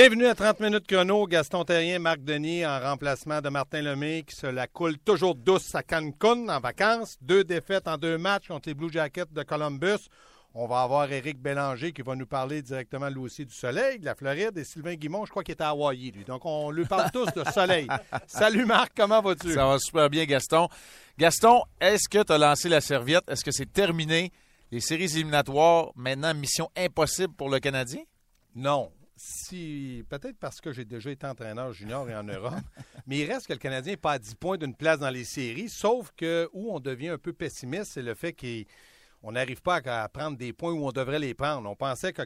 Bienvenue à 30 minutes chrono. Gaston Terrien, Marc Denis en remplacement de Martin Lemay qui se la coule toujours douce à Cancun en vacances. Deux défaites en deux matchs contre les Blue Jackets de Columbus. On va avoir Éric Bélanger qui va nous parler directement lui aussi du soleil, de la Floride, et Sylvain Guimont, je crois qu'il est à Hawaï, lui. Donc, on lui parle tous de soleil. Salut Marc, comment vas-tu? Ça va super bien, Gaston. Gaston, est-ce que tu as lancé la serviette? Est-ce que c'est terminé? Les séries éliminatoires, maintenant, mission impossible pour le Canadien? Non si peut-être parce que j'ai déjà été entraîneur junior et en Europe, mais il reste que le Canadien n'est pas à 10 points d'une place dans les séries, sauf que où on devient un peu pessimiste, c'est le fait qu'on n'arrive pas à prendre des points où on devrait les prendre. On pensait que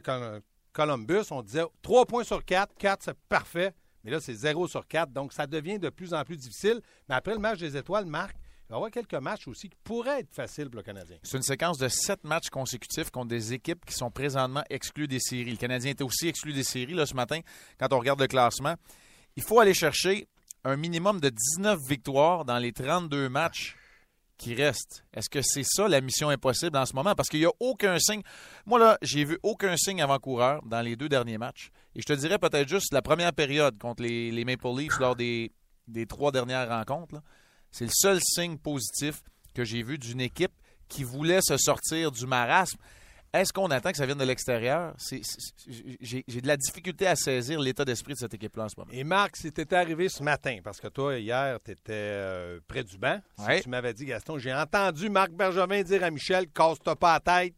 Columbus, on disait 3 points sur 4, 4 c'est parfait, mais là c'est 0 sur 4, donc ça devient de plus en plus difficile. Mais après le match des étoiles, Marc, il va y avoir quelques matchs aussi qui pourraient être faciles pour le Canadien. C'est une séquence de sept matchs consécutifs contre des équipes qui sont présentement exclues des séries. Le Canadien était aussi exclu des séries là, ce matin quand on regarde le classement. Il faut aller chercher un minimum de 19 victoires dans les 32 matchs qui restent. Est-ce que c'est ça la mission impossible en ce moment? Parce qu'il n'y a aucun signe. Moi, là, j'ai vu aucun signe avant-coureur dans les deux derniers matchs. Et je te dirais peut-être juste la première période contre les, Maple Leafs lors des, des trois dernières rencontres. C'est le seul signe positif que j'ai vu d'une équipe qui voulait se sortir du marasme. Est-ce qu'on attend que ça vienne de l'extérieur? J'ai de la difficulté à saisir l'état d'esprit de cette équipe-là en ce moment. Et Marc, si tu étais arrivé ce matin, parce que toi, hier, tu étais euh, près du banc, si tu m'avais dit, Gaston, j'ai entendu Marc Bergevin dire à Michel, casse-toi pas la tête,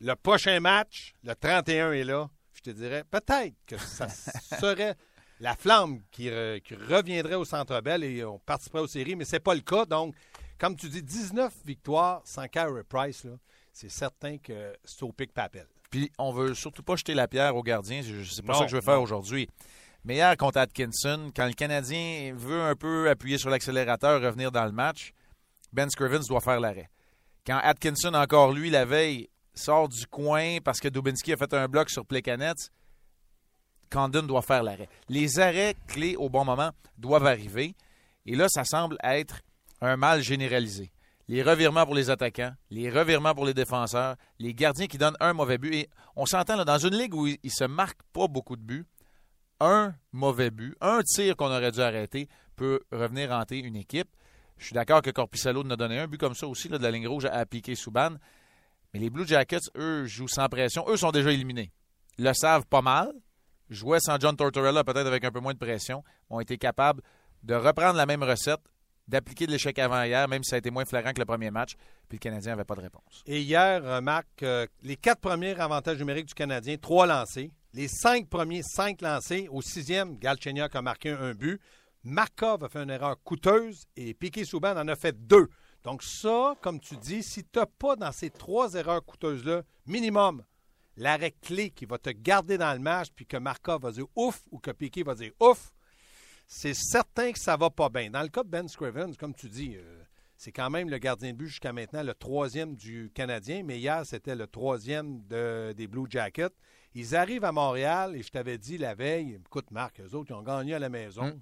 le prochain match, le 31 est là, je te dirais, peut-être que ça serait la flamme qui, reviendrait au Centre Bell et on participerait aux séries, mais ce n'est pas le cas. Donc, comme tu dis, 19 victoires sans Carey Price, c'est certain que c'est au pic papel. Puis, on veut surtout pas jeter la pierre au gardien. C'est pas ça que je veux faire aujourd'hui. Mais hier, contre Atkinson, quand le Canadien veut un peu appuyer sur l'accélérateur, revenir dans le match, Ben Scrivens doit faire l'arrêt. Quand Atkinson, encore lui, la veille, sort du coin parce que Dubinsky a fait un bloc sur Plekanec, Condon doit faire l'arrêt. Les arrêts clés au bon moment doivent arriver. Et là, ça semble être un mal généralisé. Les revirements pour les attaquants, les revirements pour les défenseurs, les gardiens qui donnent un mauvais but. Et on s'entend dans une ligue où il ne se marque pas beaucoup de buts, un mauvais but, un tir qu'on aurait dû arrêter peut revenir hanter une équipe. Je suis d'accord que Corpissalo nous a donné un but comme ça aussi, de la ligne rouge à piquer Souban. Mais les Blue Jackets, eux, jouent sans pression. Eux sont déjà éliminés. Ils le savent pas mal jouaient sans John Tortorella, peut-être avec un peu moins de pression, ont été capables de reprendre la même recette, d'appliquer de l'échec avant hier, même si ça a été moins flagrant que le premier match, puis le Canadien n'avait pas de réponse. Et hier, euh, Marc, euh, les quatre premiers avantages numériques du Canadien, trois lancés. Les cinq premiers, cinq lancés. Au sixième, Galchenyuk a marqué un but. Markov a fait une erreur coûteuse et Piquet Souban en a fait deux. Donc ça, comme tu dis, si tu n'as pas dans ces trois erreurs coûteuses-là, minimum l'arrêt clé qui va te garder dans le match, puis que Markov va dire ouf ou que Piquet va dire ouf, c'est certain que ça va pas bien. Dans le cas de Ben Scrivens, comme tu dis, euh, c'est quand même le gardien de but jusqu'à maintenant, le troisième du Canadien, mais hier, c'était le troisième des Blue Jackets. Ils arrivent à Montréal et je t'avais dit la veille, écoute Marc, eux autres, ils ont gagné à la maison. Hum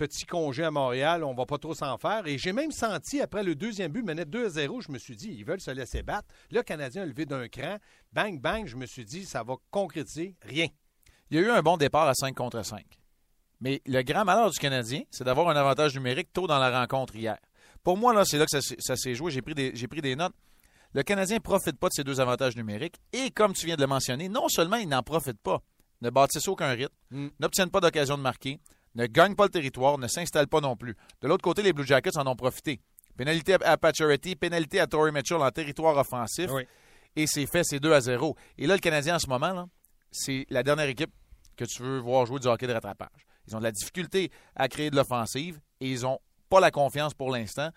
petit congé à Montréal, on va pas trop s'en faire. Et j'ai même senti, après le deuxième but, menait 2-0, je me suis dit, ils veulent se laisser battre. Le Canadien a levé d'un cran. Bang, bang, je me suis dit, ça va concrétiser. Rien. Il y a eu un bon départ à 5 contre 5. Mais le grand malheur du Canadien, c'est d'avoir un avantage numérique tôt dans la rencontre hier. Pour moi, là, c'est là que ça, s'est joué. J'ai pris, des, pris des notes. Le Canadien ne profite pas de ces deux avantages numériques. Et comme tu viens de le mentionner, non seulement il n'en profite pas, ne bâtissent aucun rythme, mm. n'obtiennent pas d'occasion de marquer, ne gagne pas le territoire, ne s'installe pas non plus. De l'autre côté, les Blue Jackets en ont profité. Pénalité à Pacioretty, pénalité à Torrey Mitchell en territoire offensif. Et c'est fait, c'est 2 à 0. Et là, le Canadien, en ce moment, c'est la dernière équipe que tu veux voir jouer du hockey de rattrapage. Ils ont de la difficulté à créer de l'offensive et ils n'ont pas la confiance pour l'instant.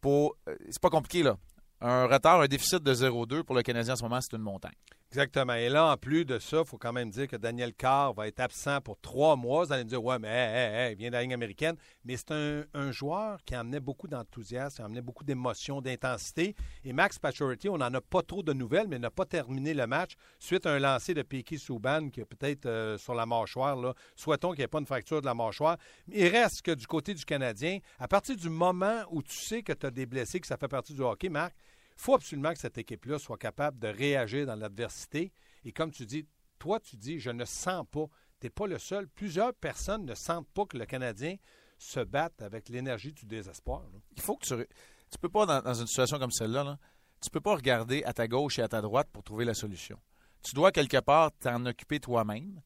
Pour... Euh, c'est pas compliqué, là. Un retard, un déficit de 0-2 pour le Canadien en ce moment, c'est une montagne. Exactement. Et là, en plus de ça, il faut quand même dire que Daniel Carr va être absent pour trois mois. Vous allez me dire, ouais, mais il vient de la ligne américaine. Mais c'est un, joueur qui amenait beaucoup d'enthousiasme, qui amenait beaucoup d'émotion, d'intensité. Et Max Pacioretty, on n'en a pas trop de nouvelles, mais n'a pas terminé le match suite à un lancer de Piquet Souban qui est peut-être euh, sur la mâchoire. Souhaitons qu'il n'y ait pas une fracture de la mâchoire. Il reste que du côté du Canadien, à partir du moment où tu sais que tu as des blessés, que ça fait partie du hockey, Marc, il faut absolument que cette équipe-là soit capable de réagir dans l'adversité. Et comme tu dis, toi, tu dis, je ne sens pas tu n'es pas le seul. Plusieurs personnes ne sentent pas que le Canadien se batte avec l'énergie du désespoir. Il faut que tu. Tu peux pas, dans, une situation comme celle-là, là, tu peux pas regarder à ta gauche et à ta droite pour trouver la solution. Tu dois quelque part t'en occuper toi-même.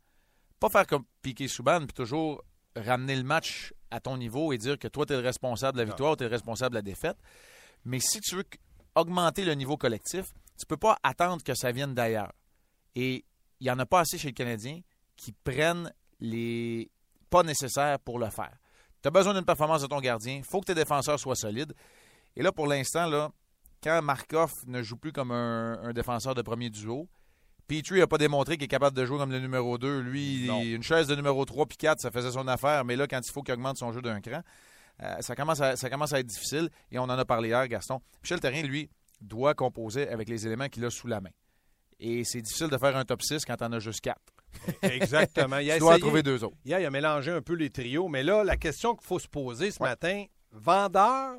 Pas faire comme Piqué Souban, puis toujours ramener le match à ton niveau et dire que toi, tu es le responsable de la victoire ou tu es le responsable de la défaite. Mais si tu veux augmenter le niveau collectif, tu ne peux pas attendre que ça vienne d'ailleurs. Et il n'y en a pas assez chez le Canadien qui prennent les pas nécessaires pour le faire. Tu as besoin d'une performance de ton gardien. Il faut que tes défenseurs soient solides. Et là, pour l'instant, là, quand Markov ne joue plus comme un, défenseur de premier duo, Petrie n'a pas démontré qu'il est capable de jouer comme le numéro 2. Lui, une chaise de numéro 3 puis 4, ça faisait son affaire. Mais là, quand il faut qu'il augmente son jeu d'un cran, euh, ça, commence à, ça commence à être difficile. Et on en a parlé hier, Gaston. Michel Terrien, lui, doit composer avec les éléments qu'il a sous la main. Et c'est difficile de faire un top 6 quand en as juste 4. Exactement. Il a tu dois trouver deux autres. Hier, il a mélangé un peu les trios. Mais là, la question qu'il faut se poser ce matin, vendeur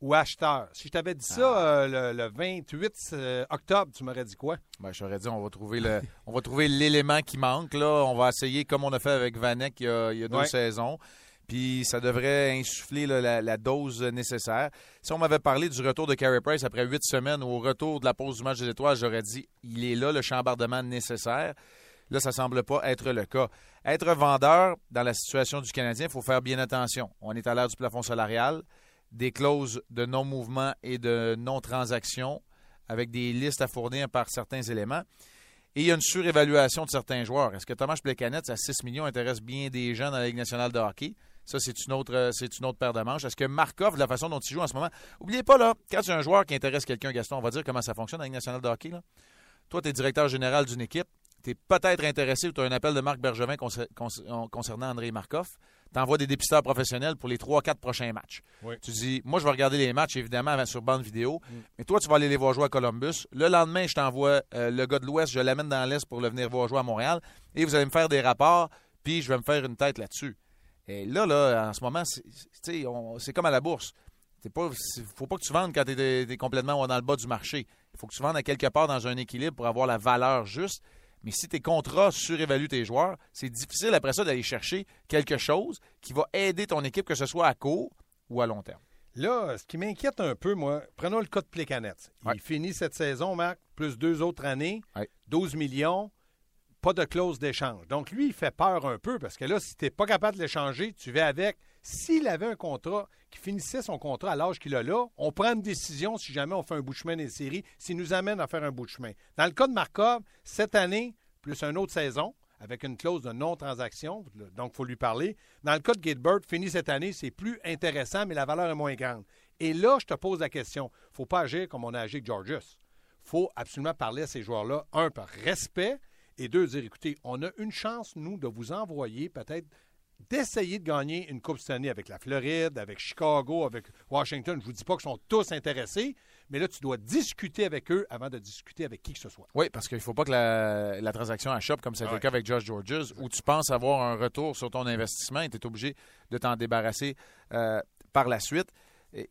ou acheteur? Si je t'avais dit ça ah. euh, le, 28 euh, octobre, tu m'aurais dit quoi? Ben, j'aurais dit on va trouver le on va trouver l'élément qui manque. Là. On va essayer comme on a fait avec Vanek il y a, deux saisons. Puis ça devrait insuffler la, dose nécessaire. Si on m'avait parlé du retour de Carey Price après huit semaines au retour de la pause du match des étoiles, j'aurais dit il est là le chambardement nécessaire. Là, ça ne semble pas être le cas. Être vendeur dans la situation du Canadien, il faut faire bien attention. On est à l'heure du plafond salarial des clauses de non-mouvement et de non-transaction avec des listes à fournir par certains éléments. Et il y a une surévaluation de certains joueurs. Est-ce que Thomas Plekanec à 6 millions intéresse bien des gens dans la Ligue nationale de hockey? Ça, c'est une autre, c'est une autre paire de manches. Est-ce que Markov, de la façon dont il joue en ce moment, oubliez pas, là, quand tu as un joueur qui intéresse quelqu'un, Gaston, on va dire comment ça fonctionne Ligue nationale de hockey. Là. Toi, tu es directeur général d'une équipe, tu es peut-être intéressé ou tu as un appel de Marc Bergevin concernant André Markov tu envoies des dépisteurs professionnels pour les 3-4 prochains matchs. Tu dis, moi, je vais regarder les matchs, évidemment, sur bande vidéo, mm. mais toi, tu vas aller les voir jouer à Columbus. Le lendemain, je t'envoie euh, le gars de l'Ouest, je l'amène dans l'Est pour le venir voir jouer à Montréal, et vous allez me faire des rapports, puis je vais me faire une tête là-dessus. Et là, là, en ce moment, c'est comme à la bourse. Il ne faut pas que tu vendes quand tu es, complètement dans le bas du marché. Il faut que tu vendes à quelque part dans un équilibre pour avoir la valeur juste. Mais si tes contrats surévaluent tes joueurs, c'est difficile après ça d'aller chercher quelque chose qui va aider ton équipe, que ce soit à court ou à long terme. Là, ce qui m'inquiète un peu, moi, prenons le cas de Plecanet. Il finit cette saison, Marc, plus deux autres années, 12 millions, pas de clause d'échange. Donc, lui, il fait peur un peu parce que là, si tu n'es pas capable de l'échanger, tu vas avec. S'il avait un contrat qui finissait son contrat à l'âge qu'il a là, on prend une décision si jamais on fait un bout de chemin des séries, s'il nous amène à faire un bout de chemin. Dans le cas de Markov, cette année, plus une autre saison, avec une clause de non-transaction, donc il faut lui parler. Dans le cas de Gatebird, fini cette année, c'est plus intéressant, mais la valeur est moins grande. Et là, je te pose la question, il ne faut pas agir comme on a agi avec Georges. Il faut absolument parler à ces joueurs-là, un, par respect, et deux, dire, écoutez, on a une chance, nous, de vous envoyer peut-être d'essayer de gagner une Coupe cette année avec la Floride, avec Chicago, avec Washington. Je ne vous dis pas qu'ils sont tous intéressés, mais là, tu dois discuter avec eux avant de discuter avec qui que ce soit. Oui, parce qu'il ne faut pas que la, transaction achoppe comme c'était le cas avec Josh Georges, où tu penses avoir un retour sur ton investissement et tu es obligé de t'en débarrasser euh, par la suite.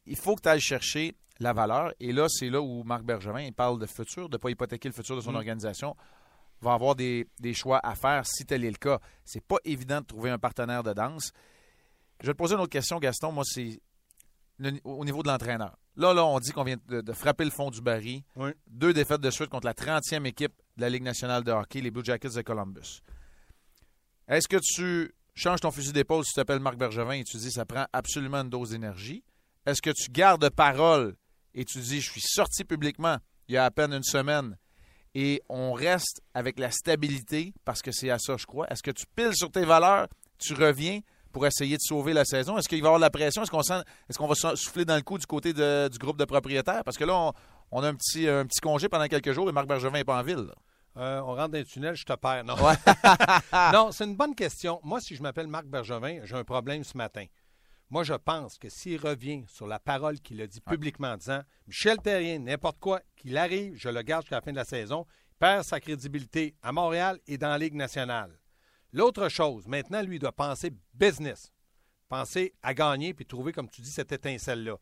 Il faut que tu ailles chercher la valeur. Et là, c'est là où Marc Bergevin parle de futur, de ne pas hypothéquer le futur de son mm. organisation va avoir des, choix à faire si tel est le cas. C'est pas évident de trouver un partenaire de danse. Je vais te poser une autre question, Gaston. Moi, c'est au niveau de l'entraîneur. Là, là, on dit qu'on vient de, frapper le fond du baril. Deux défaites de suite contre la 30e équipe de la Ligue nationale de hockey, les Blue Jackets de Columbus. Est-ce que tu changes ton fusil d'épaule si tu t'appelles Marc Bergevin et tu dis ça prend absolument une dose d'énergie? Est-ce que tu gardes parole et tu dis je suis sorti publiquement il y a à peine une semaine et on reste avec la stabilité parce que c'est à ça, je crois. Est-ce que tu piles sur tes valeurs, tu reviens pour essayer de sauver la saison? Est-ce qu'il va y avoir de la pression? Est-ce qu'on est qu'on va souffler dans le coup du côté du groupe de propriétaires? Parce que là, on, a un petit, un petit congé pendant quelques jours et Marc Bergevin n'est pas en ville. Euh, on rentre dans le tunnel, je te perds. Non, non c'est une bonne question. Moi, si je m'appelle Marc Bergevin, j'ai un problème ce matin. Moi, je pense que s'il revient sur la parole qu'il a dit publiquement en disant Michel Terrien, n'importe quoi, qu'il arrive, je le garde jusqu'à la fin de la saison, il perd sa crédibilité à Montréal et dans la Ligue nationale. L'autre chose, maintenant, lui, doit penser business, penser à gagner puis trouver, comme tu dis, cette étincelle-là.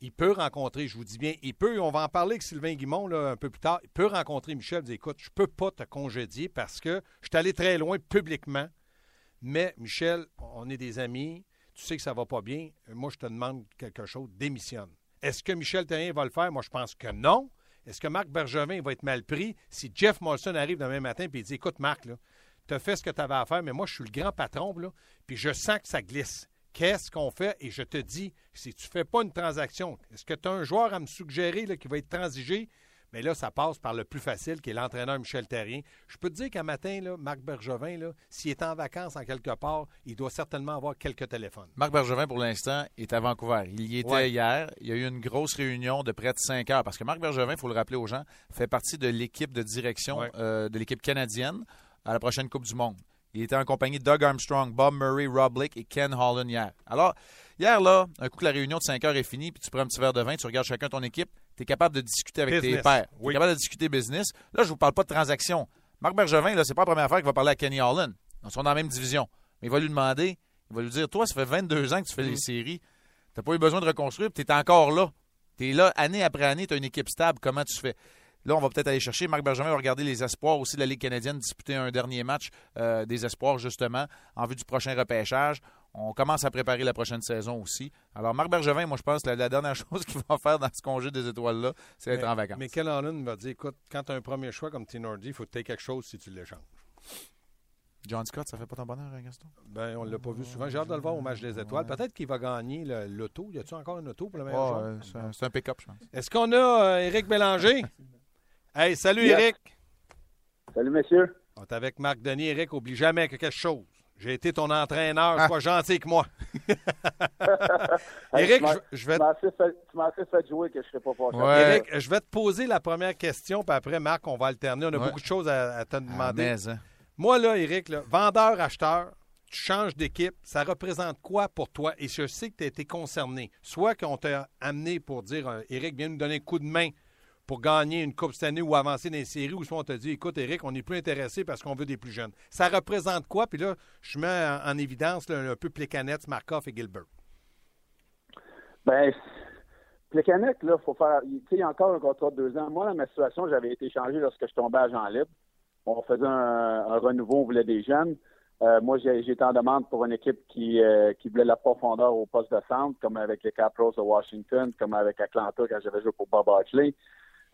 il peut rencontrer, je vous dis bien, il peut, on va en parler avec Sylvain Guimont là, un peu plus tard, il peut rencontrer Michel et dire écoute, je ne peux pas te congédier parce que je suis allé très loin publiquement, mais Michel, on est des amis, tu sais que ça ne va pas bien, moi je te demande quelque chose, démissionne. Est-ce que Michel Terrien va le faire? Moi je pense que non. Est-ce que Marc Bergevin va être mal pris? Si Jeff Molson arrive demain matin et dit écoute, Marc, tu as fait ce que tu avais à faire, mais moi je suis le grand patron, là, puis je sens que ça glisse qu'est-ce qu'on fait? Et je te dis, si tu ne fais pas une transaction, est-ce que tu as un joueur à me suggérer qui va être transigé? Mais là, ça passe par le plus facile, qui est l'entraîneur Michel Terrien. Je peux te dire qu'un matin, là, Marc Bergevin, s'il est en vacances en quelque part, il doit certainement avoir quelques téléphones. Marc Bergevin, pour l'instant, est à Vancouver. Il y était hier. Il y a eu une grosse réunion de près de cinq heures. Parce que Marc Bergevin, il faut le rappeler aux gens, fait partie de l'équipe de direction euh, de l'équipe canadienne à la prochaine Coupe du Monde. Il était en compagnie de Doug Armstrong, Bob Murray, Rob Blake et Ken Holland hier. Alors, hier, là, un coup que la réunion de 5 heures est finie, puis tu prends un petit verre de vin, tu regardes chacun ton équipe, tu es capable de discuter avec tes pairs. Tu es capable de discuter business. Là, je vous parle pas de transaction. Marc Bergevin, là, c'est pas la première fois qu'il va parler à Kenny Holland. Ils sont dans la même division. Mais il va lui demander, il va lui dire Toi, ça fait 22 ans que tu fais les mm. séries. Tu n'as pas eu besoin de reconstruire, tu es encore là. Tu es là année après année, tu as une équipe stable. Comment tu fais? Là, on va peut-être aller chercher. Marc Bergevin va regarder les espoirs aussi de la Ligue canadienne, disputer un dernier match euh, des espoirs, justement, en vue du prochain repêchage. On commence à préparer la prochaine saison aussi. Alors, Marc Bergevin, moi, je pense que la, dernière chose qu'il va faire dans ce congé des étoiles-là, c'est être en vacances. Mais Ken Allen va dire écoute, quand tu as un premier choix comme Tinordi, il faut que tu aies quelque chose si tu l'échanges. John Scott, ça fait pas ton bonheur, hein, Gaston? Ben, on ne l'a pas vu souvent. J'ai hâte de le voir au match des étoiles. Peut-être qu'il va gagner l'auto. Y a-t-il encore un auto pour le meilleur C'est un, pick-up, je pense. Est-ce qu'on a euh, Éric Bélanger? Hey, salut Eric. Salut monsieur. On est avec Marc Denis. Eric, oublie jamais quelque chose. J'ai été ton entraîneur, ah. sois gentil que moi. Eric, je, vais. Tu m'as assez, fait jouer que je ne serais pas passé. Eric, je vais te poser la première question, puis après, Marc, on va alterner. On a beaucoup de choses à, te demander. Hein. Moi, là, Eric, vendeur, acheteur, tu changes d'équipe, ça représente quoi pour toi? Et je sais que tu as été concerné. Soit qu'on t'a amené pour dire, Eric, euh, viens nous donner un coup de main pour gagner une Coupe cette année ou avancer dans les séries, ou soit on te dit, écoute, Eric, on n'est plus intéressé parce qu'on veut des plus jeunes. Ça représente quoi? Puis là, je mets en, évidence un peu Plekanec, Markov et Gilbert. Ben, Plekanec, là, faut faire. y a encore un contrat de deux ans. Moi, dans ma situation, j'avais été changé lorsque je tombais à Jean Libre. On faisait un, renouveau, on voulait des jeunes. Euh, moi, j'étais en demande pour une équipe qui, euh, qui voulait la profondeur au poste de centre, comme avec les Capros de Washington, comme avec Atlanta quand j'avais joué pour Bob Archley.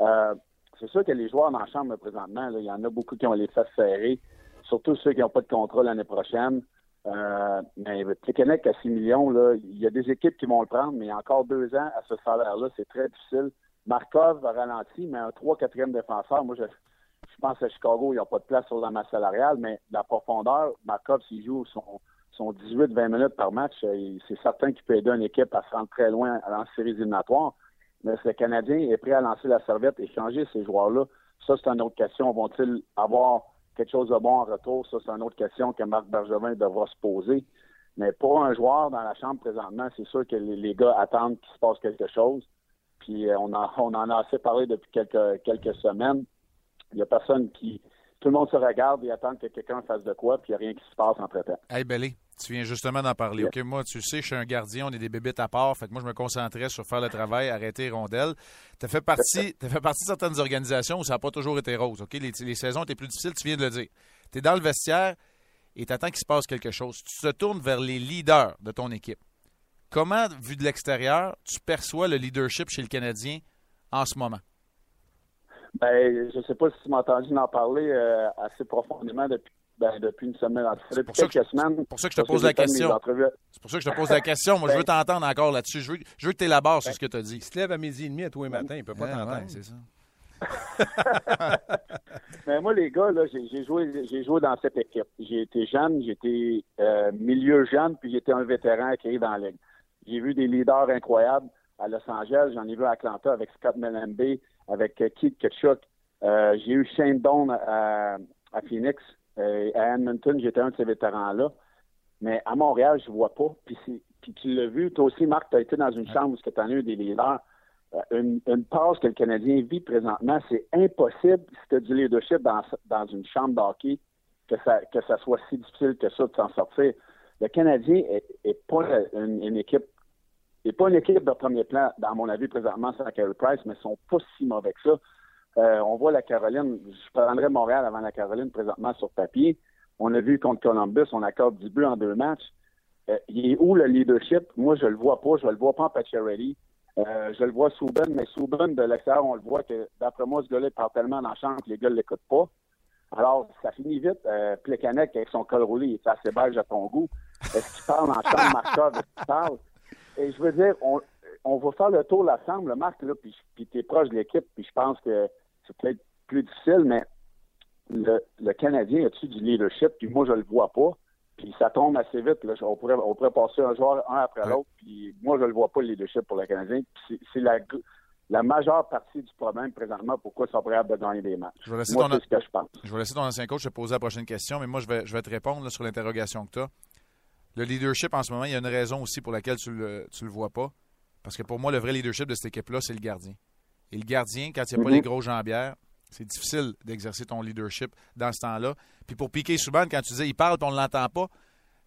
Euh, c'est sûr que les joueurs dans chambre présentement, il y en a beaucoup qui ont les fesses serrées, surtout ceux qui n'ont pas de contrat l'année prochaine. Euh, mais Plekanec à 6 millions, il y a des équipes qui vont le prendre, mais a encore deux ans à ce salaire-là, c'est très difficile. Markov va ralentir, mais un 3-4e défenseur, moi je, pense à Chicago, il n'y a pas de place sur la masse salariale, mais la profondeur, Markov, s'il joue son, son 18-20 minutes par match, euh, c'est certain qu'il peut aider une équipe à se rendre très loin en séries éliminatoires mais si le Canadien est prêt à lancer la serviette et changer ces joueurs-là, ça, c'est une autre question. Vont-ils avoir quelque chose de bon en retour? Ça, c'est une autre question que Marc Bergevin devra se poser. Mais pour un joueur dans la chambre présentement, c'est sûr que les, gars attendent qu'il se passe quelque chose. Puis euh, on, en a assez parlé depuis quelques, quelques semaines. Il n'y a personne qui. Tout le monde se regarde et attend que quelqu'un fasse de quoi, puis il n'y a rien qui se passe entre-temps. Hey, Belly, tu viens justement d'en parler. OK, moi, tu sais, je suis un gardien, on est des bébites à part. Fait que moi, je me concentrais sur faire le travail, arrêter les rondelles. Tu as fait partie, as fait partie de certaines organisations où ça n'a pas toujours été rose. OK, les, saisons étaient plus difficiles, tu viens de le dire. Tu es dans le vestiaire et tu attends qu'il se passe quelque chose. Tu te tournes vers les leaders de ton équipe. Comment, vu de l'extérieur, tu perçois le leadership chez le Canadien en ce moment? Ben, je ne sais pas si tu m'as entendu en parler euh, assez profondément depuis ben, depuis une semaine. C'est pour, ça que, pour ça que je te pose la question. C'est pour ça que je te pose la question. Moi, je veux ben, t'entendre encore là-dessus. Je veux, je veux que tu élabores sur ben, ce que tu as dit. Il se lève à midi et demi à tous les matins. Il ne peut pas t'entendre. c'est ça. Mais moi, les gars, là, j'ai joué, j'ai joué dans cette équipe. J'ai été jeune, j'étais euh, milieu jeune, puis j'étais un vétéran qui est dans la ligue. J'ai vu des leaders incroyables à Los Angeles. J'en ai vu à Atlanta avec Scott Menembe, avec Keith Ketchuk. Euh, j'ai eu Shane Doan à, à Phoenix. Euh, à Edmonton, j'étais un de ces vétérans-là. Mais à Montréal, je ne vois pas. Puis, puis tu l'as vu, toi aussi, Marc, tu as été dans une chambre où tu as eu des leaders. Euh, une, une passe que le Canadien vit présentement, c'est impossible si tu as du leadership dans, dans une chambre d'hockey que ça, que ça soit si difficile que ça de s'en sortir. Le Canadien est, pas une, équipe n'est pas une équipe de premier plan, dans mon avis, présentement, sans Carey Price, mais ils sont pas si mauvais que ça. Euh, on voit la Caroline, je prendrais Montréal avant la Caroline présentement sur papier. On a vu contre Columbus, on accorde du but en deux matchs. Euh, il est où le leadership? Moi, je le vois pas. Je le vois pas en Pacioretty. Euh, je le vois Souben, mais Souben, de l'extérieur, on le voit que, d'après moi, ce gars-là parle tellement dans la chambre que les gars ne l'écoutent pas. Alors, ça finit vite. Euh, avec son col roulé, il est assez belge à ton goût. Est-ce qu'il parle en chambre, Markov? Est-ce qu'il parle? Et je veux dire, on, on va faire le tour l'ensemble, Marc, là, puis, puis tu es proche de l'équipe, puis je pense que c'est peut-être plus difficile, mais le, le Canadien a-tu du leadership, puis moi, je le vois pas. Puis ça tombe assez vite. Là. On, pourrait, on pourrait passer un joueur un après l'autre. Puis moi, je ne le vois pas, le leadership pour le Canadien. C'est la, la majeure partie du problème présentement pourquoi ils sont prêts à gagner des matchs. Je vais laisser moi, ton, ce que je pense. Je vais laisser ton ancien coach te poser la prochaine question, mais moi, je vais, je vais te répondre sur l'interrogation que tu as. Le leadership, en ce moment, il y a une raison aussi pour laquelle tu ne le, tu le vois pas. Parce que pour moi, le vrai leadership de cette équipe-là, c'est le gardien. Et le gardien, quand il n'y a pas les mm-hmm. gros jambières, c'est difficile d'exercer ton leadership dans ce temps-là. Puis pour piquer Souban, quand tu disais il parle et on ne l'entend pas,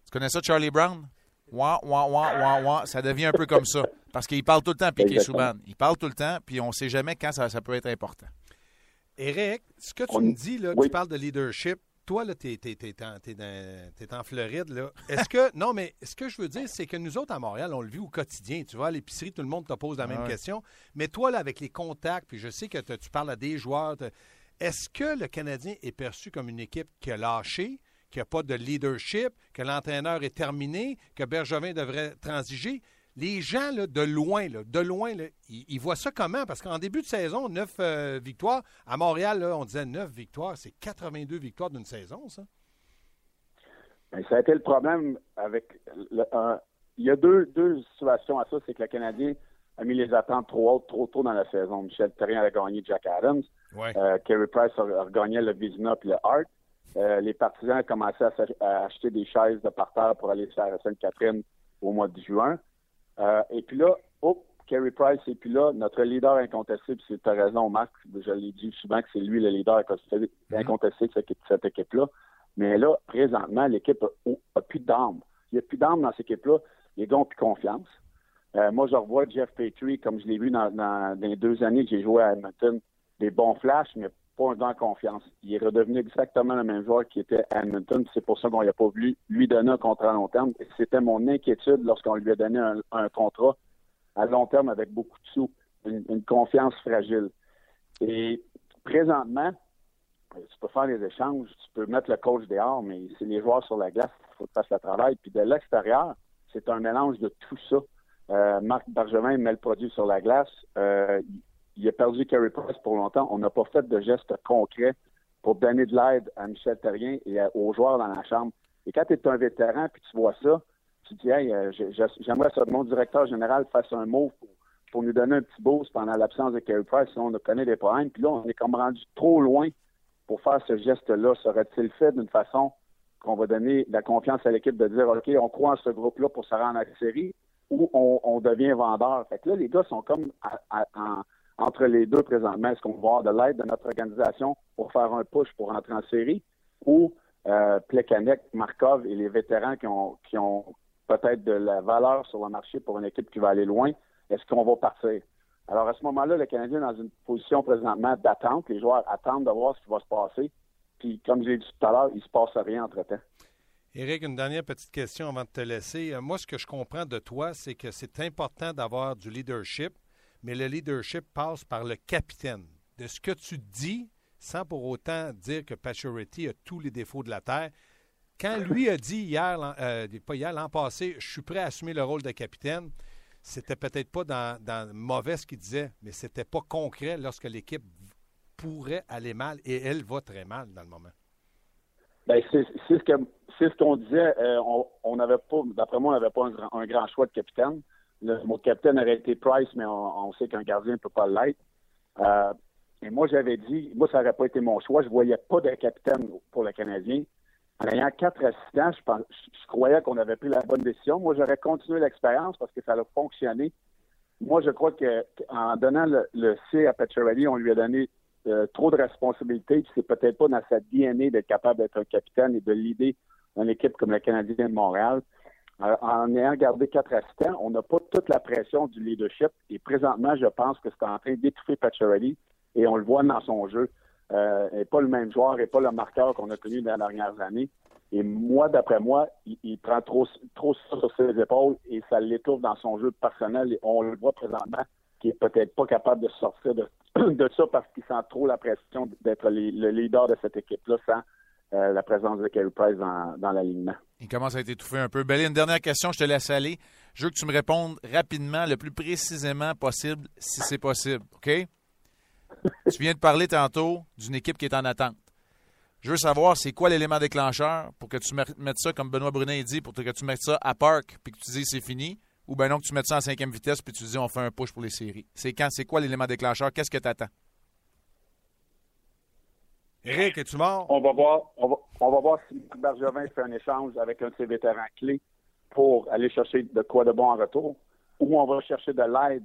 tu connais ça, Charlie Brown? Wah, wah, wah, wah. Ça devient un peu comme ça. Parce qu'il parle tout le temps, Piqué Souban. Il parle tout le temps, puis on ne sait jamais quand ça, peut être important. Eric, ce que tu me dis, là, tu parles de leadership. Toi, tu es, en Floride. Là. Est-ce que. non, mais ce que je veux dire, c'est que nous autres, à Montréal, on le vit au quotidien. Tu vois, à l'épicerie, tout le monde te pose la même question. Mais toi, là, avec les contacts, puis je sais que tu parles à des joueurs. Est-ce que le Canadien est perçu comme une équipe qui a lâché, qui n'a pas de leadership, que l'entraîneur est terminé, que Bergevin devrait transiger? Les gens, là, de loin, là, de loin, là, ils, voient ça comment? Parce qu'en début de saison, neuf euh, victoires. À Montréal, là, on disait neuf victoires. C'est 82 victoires d'une saison, ça? Bien, ça a été le problème avec. Le, il y a deux, deux situations à ça. C'est que le Canadien a mis les attentes trop hautes, trop tôt dans la saison. Michel Terrien a gagné Jack Adams. Euh, Kerry Price a, regagné le Vizina et le Hart. Euh, les partisans ont commencé à, acheter des chaises de parterre pour aller faire Sainte-Catherine au mois de juin. Euh, et puis là, oh, Kerry Price et puis là, notre leader incontesté, puis tu as raison, Marc, je l'ai dit souvent que c'est lui le leader mhm. incontesté de cette, équipe-là. Mais là, présentement, l'équipe a, plus d'armes. Il n'y a plus d'armes dans cette équipe-là. Les gars n'ont plus confiance. Euh, moi, je revois Jeff Petrie, comme je l'ai vu dans, dans, les deux années que j'ai joué à Edmonton, des bons flashs, mais pas un gars confiance. Il est redevenu exactement le même joueur qui était à Edmonton. C'est pour ça qu'on n'a pas voulu lui donner un contrat à long terme. C'était mon inquiétude lorsqu'on lui a donné un, contrat à long terme avec beaucoup de sous, une, confiance fragile. Et présentement, tu peux faire des échanges, tu peux mettre le coach dehors, mais c'est les joueurs sur la glace il faut que le travail. Puis de l'extérieur, c'est un mélange de tout ça. Euh, Marc Bergevin met le produit sur la glace. Euh, il a perdu Carey Price pour longtemps. On n'a pas fait de gestes concrets pour donner de l'aide à Michel Terrien et aux joueurs dans la chambre. Et quand tu es un vétéran puis tu vois ça, tu te dis, hey, euh, j'aimerais que mon directeur général fasse un mot pour, nous donner un petit boost pendant l'absence de Carey Price. Sinon, on connu des problèmes. Puis là, on est comme rendu trop loin pour faire ce geste-là. Serait-il fait d'une façon qu'on va donner la confiance à l'équipe de dire, OK, on croit en ce groupe-là pour se rendre à la série ou on, devient vendeur? Fait que là, les gars sont comme en entre les deux présentement. Est-ce qu'on va avoir de l'aide de notre organisation pour faire un push pour entrer en série ou euh, Plekanec, Markov et les vétérans qui ont, qui ont peut-être de la valeur sur le marché pour une équipe qui va aller loin, est-ce qu'on va partir? Alors à ce moment-là, le Canadien est dans une position présentement d'attente. Les joueurs attendent de voir ce qui va se passer. Puis comme j'ai dit tout à l'heure, il ne se passe rien entre-temps. Éric, une dernière petite question avant de te laisser. Euh, moi, ce que je comprends de toi, c'est que c'est important d'avoir du leadership, mais le leadership passe par le capitaine. De ce que tu dis, sans pour autant dire que Pacioretty a tous les défauts de la Terre, quand lui a dit hier, euh, pas hier, l'an passé, je suis prêt à assumer le rôle de capitaine, c'était peut-être pas dans, mauvais ce qu'il disait, mais c'était pas concret lorsque l'équipe pourrait aller mal et elle va très mal dans le moment. Ben, c'est ce c'est ce qu'on disait. Euh, on n'avait pas, d'après moi, on n'avait pas un, grand choix de capitaine. Le, mon capitaine aurait été Price, mais on, sait qu'un gardien ne peut pas l'être. Euh, et moi, j'avais dit, moi, ça n'aurait pas été mon choix. Je ne voyais pas de capitaine pour le Canadien. En ayant quatre assistants, je, je croyais qu'on avait pris la bonne décision. Moi, j'aurais continué l'expérience parce que ça a fonctionné. Moi, je crois qu'en donnant le, C à Pacioretty, on lui a donné euh, trop de responsabilités. C'est peut-être pas dans sa DNA d'être capable d'être un capitaine et de l'idée d'une équipe comme le Canadien de Montréal. En ayant gardé quatre assistants, on n'a pas toute la pression du leadership. Et présentement, je pense que c'est en train d'étouffer Pacioretty et on le voit dans son jeu. Euh, n'est pas le même joueur et pas le marqueur qu'on a connu dans les dernières années. Et moi, d'après moi, il, prend trop, trop ça sur ses épaules et ça l'étouffe dans son jeu personnel. Et on le voit présentement qui est peut-être pas capable de sortir de, de ça parce qu'il sent trop la pression d'être le leader de cette équipe-là sans euh, la présence de Carey Price dans, dans l'alignement. Il commence à être étouffé un peu. Belly, une dernière question, je te laisse aller. Je veux que tu me répondes rapidement, le plus précisément possible, si c'est possible. OK? tu viens de parler tantôt d'une équipe qui est en attente. Je veux savoir, c'est quoi l'élément déclencheur pour que tu mettes ça, comme Benoît Brunet dit, pour que tu mettes ça à park puis que tu dis c'est fini, ou bien non que tu mettes ça en cinquième vitesse puis tu dis on fait un push pour les séries. C'est quand, c'est quoi l'élément déclencheur? Qu'est-ce que tu attends? Eric, es-tu mort? On va voir, on va, on va voir si Bergevin fait un échange avec un de ses vétérans clés pour aller chercher de quoi de bon en retour, ou on va chercher de l'aide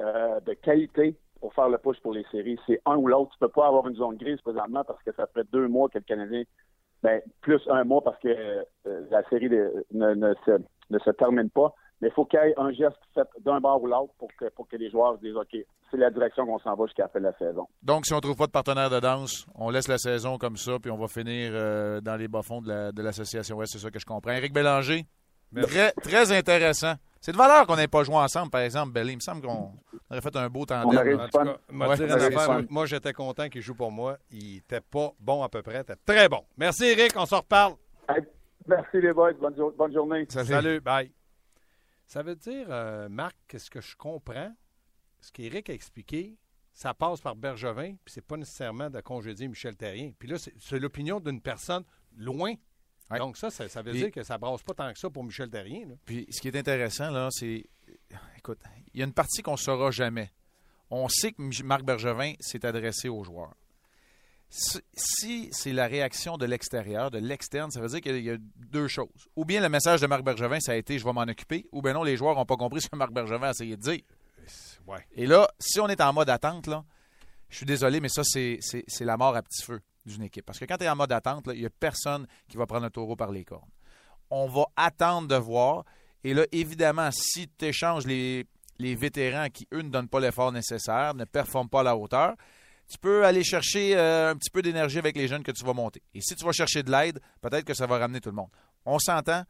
euh, de qualité pour faire le push pour les séries. C'est un ou l'autre. Tu peux pas avoir une zone grise présentement parce que ça fait deux mois que le Canadien, ben, plus un mois parce que euh, la série ne, ne, se, ne se termine pas. Mais il faut qu'il y ait un geste fait d'un bord ou l'autre pour que, pour que les joueurs se disent OK, c'est la direction qu'on s'en va jusqu'à la fin de la saison. Donc, si on ne trouve pas de partenaire de danse, on laisse la saison comme ça, puis on va finir euh, dans les bas-fonds de l'association Ouest, c'est ça que je comprends. Éric Bélanger, très, très intéressant. C'est de valeur qu'on n'ait pas joué ensemble, par exemple, Belly. Il me semble qu'on aurait fait un beau tandem. moi, j'étais content qu'il joue pour moi. Il n'était pas bon à peu près. Il était très bon. Merci, Eric. On se reparle. merci, les boys. Bonne, bonne journée. Salut. Bye. Ça veut dire, euh, Marc, qu'est-ce que je comprends? Ce qu'Éric a expliqué, ça passe par Bergevin, puis c'est pas nécessairement de congédier Michel Terrien. Puis là, c'est l'opinion d'une personne loin. Donc ça, ça, veut dire que ça brasse pas tant que ça pour Michel Terrien. Puis ce qui est intéressant, là, c'est... Écoute, il y a une partie qu'on ne saura jamais. On sait que Marc Bergevin s'est adressé aux joueurs si c'est la réaction de l'extérieur, de l'externe, ça veut dire qu'il y a deux choses. Ou bien le message de Marc Bergevin, ça a été je vais m'en occuper, ou bien non, les joueurs n'ont pas compris ce que Marc Bergevin a essayé de dire. Et là, si on est en mode attente, là, je suis désolé, mais ça, c'est la mort à petit feu d'une équipe. Parce que quand tu es en mode attente, il n'y a personne qui va prendre un taureau par les cornes. On va attendre de voir. Et là, évidemment, si tu échanges les, les vétérans qui, eux, ne donnent pas l'effort nécessaire, ne performent pas à la hauteur, tu peux aller chercher euh, un petit peu d'énergie avec les jeunes que tu vas monter. Et si tu vas chercher de l'aide, peut-être que ça va ramener tout le monde. On s'entend,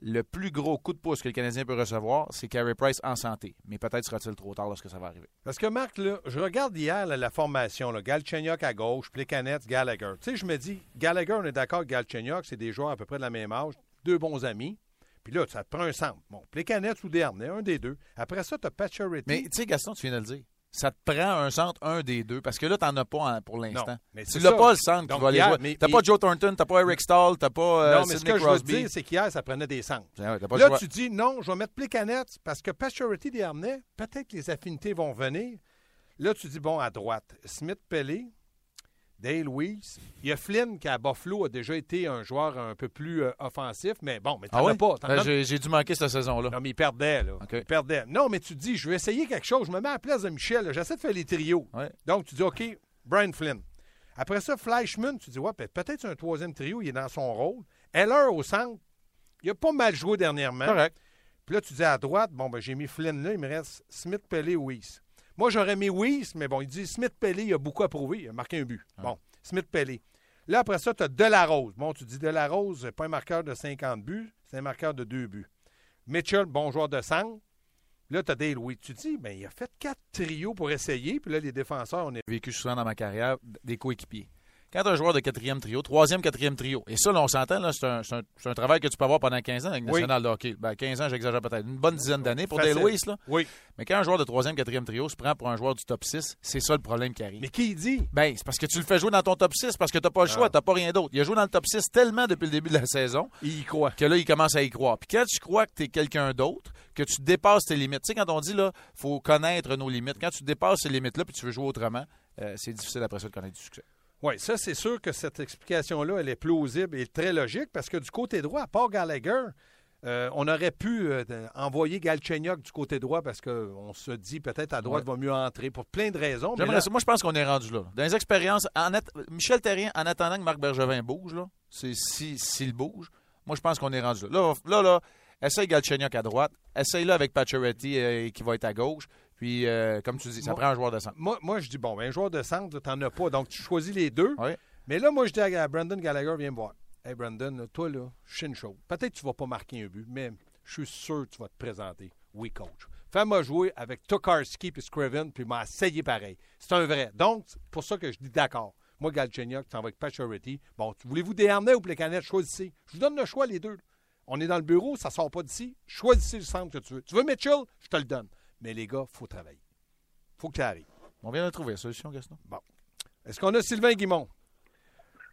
le plus gros coup de pouce que le Canadien peut recevoir, c'est Carey Price en santé. Mais peut-être sera-t-il trop tard lorsque ça va arriver. Parce que Marc, je regarde hier la formation, là, Galchenyuk à gauche, Plekanec, Gallagher. Tu sais, je me dis, Gallagher, on est d'accord, Galchenyuk, c'est des joueurs à peu près de la même âge, deux bons amis. Puis là, ça te prend un centre. Bon, Plekanec ou Dernay, un des deux. Après ça, tu as Patcherity. Mais tu sais, Gaston, tu viens de le dire ça te prend un centre, un des deux, parce que là, tu n'en as pas pour l'instant. Tu n'as pas le centre qui va aller jouer. Tu n'as pas Joe Thornton, tu n'as pas Eric Stahl, tu n'as pas euh, Non, mais ce que je veux dire, c'est qu'hier, ça prenait des centres. là, tu dis, non, je vais mettre Plicanet, parce que Pasturity dernier, peut-être que les affinités vont venir. Là, tu dis, bon, à droite, Smith-Pellet, Dale Weiss. Il y a Flynn qui, à Buffalo, a déjà été un joueur un peu plus euh, offensif, mais bon, mais t'en ah as pas. Ben, j'ai dû manquer cette saison-là. Non, mais il perdait, là. Il perdait. Non, mais tu dis, je vais essayer quelque chose. Je me mets à la place de Michel. J'essaie de faire les trios. Donc, tu dis, OK, Brian Flynn. Après ça, Flashman, tu dis, ouais, peut-être un troisième trio, il est dans son rôle. Heller au centre, il a pas mal joué dernièrement. Correct. Puis là, tu dis à droite, bon, ben, j'ai mis Flynn là, il me reste Smith, Pelé, Weiss. Moi, j'aurais mis Weiss, mais bon, il dit Smith-Pelé, il a beaucoup à prouver. Il a marqué un but. Bon, Smith-Pelé. Là, après ça, tu as Delarose. Bon, tu dis Delarose, c'est pas un marqueur de 50 buts, c'est un marqueur de 2 buts. Mitchell, bon joueur de centre. Là, tu as Dale Louis. Tu dis, ben, il a fait quatre trios pour essayer. Puis là, les défenseurs, on est. J'ai vécu souvent dans ma carrière des coéquipiers quand un joueur de quatrième trio, troisième, quatrième trio, et ça, là, on s'entend, c'est un, un, travail que tu peux avoir pendant 15 ans avec National de hockey. Ben, 15 ans, j'exagère peut-être. Une bonne dizaine d'années pour Weiss, là. Oui. Mais quand un joueur de troisième, quatrième trio se prend pour un joueur du top 6, c'est ça le problème qui arrive. Mais qui dit? Ben, c'est parce que tu le fais jouer dans ton top 6 parce que t'as pas le choix, ah. t'as pas rien d'autre. Il a joué dans le top 6 tellement depuis le début de la saison. Il y croit. Que là, il commence à y croire. Puis quand tu crois que tu es quelqu'un d'autre, que tu dépasses tes limites. Tu sais, quand on dit, là, faut connaître nos limites. Quand tu dépasses ces limites-là puis tu veux jouer autrement, euh, c'est difficile après ça de connaître du succès. Oui, ça, c'est sûr que cette explication-là, elle est plausible et très logique parce que du côté droit, à part Gallagher, euh, on aurait pu euh, envoyer Galchenyuk du côté droit parce qu'on se dit peut-être à droite va mieux entrer pour plein de raisons. Moi, je pense qu'on est rendu là. Dans les expériences, Michel Terrien, en attendant que Marc Bergevin bouge, là, s'il si, bouge, moi, je pense qu'on est rendu là. Là, là, essaye Galchenyuk à droite, essaye-le avec Pacioretty euh, qui va être à gauche. Puis, euh, comme tu dis, ça prend un joueur de centre. Moi, moi je dis, bon, ben, un joueur de centre, tu n'en as pas. Donc, tu choisis les deux. Oui. Mais là, moi, je dis à Brandon Gallagher, viens me voir. Hey, Brandon, toi, là, je suis. Peut-être que tu ne vas pas marquer un but, mais je suis sûr que tu vas te présenter. Oui, coach. Fais-moi jouer avec Tokarski puis Scriven, puis m'a essayé pareil. C'est un vrai. Donc, c'est pour ça que je dis d'accord. Moi, Galchenyuk, tu t'en vas avec Pacioretty. Bon, voulez-vous Desharnais ou Plecanet? Choisissez. Je vous donne le choix, les deux. On est dans le bureau, ça sort pas d'ici. Choisissez le centre que tu veux. Tu veux Mitchell? Je te le donne. Mais les gars, il faut travailler. faut que tu arrives. On vient de trouver la solution, Gaston. Bon. Est-ce qu'on a Sylvain Guimont?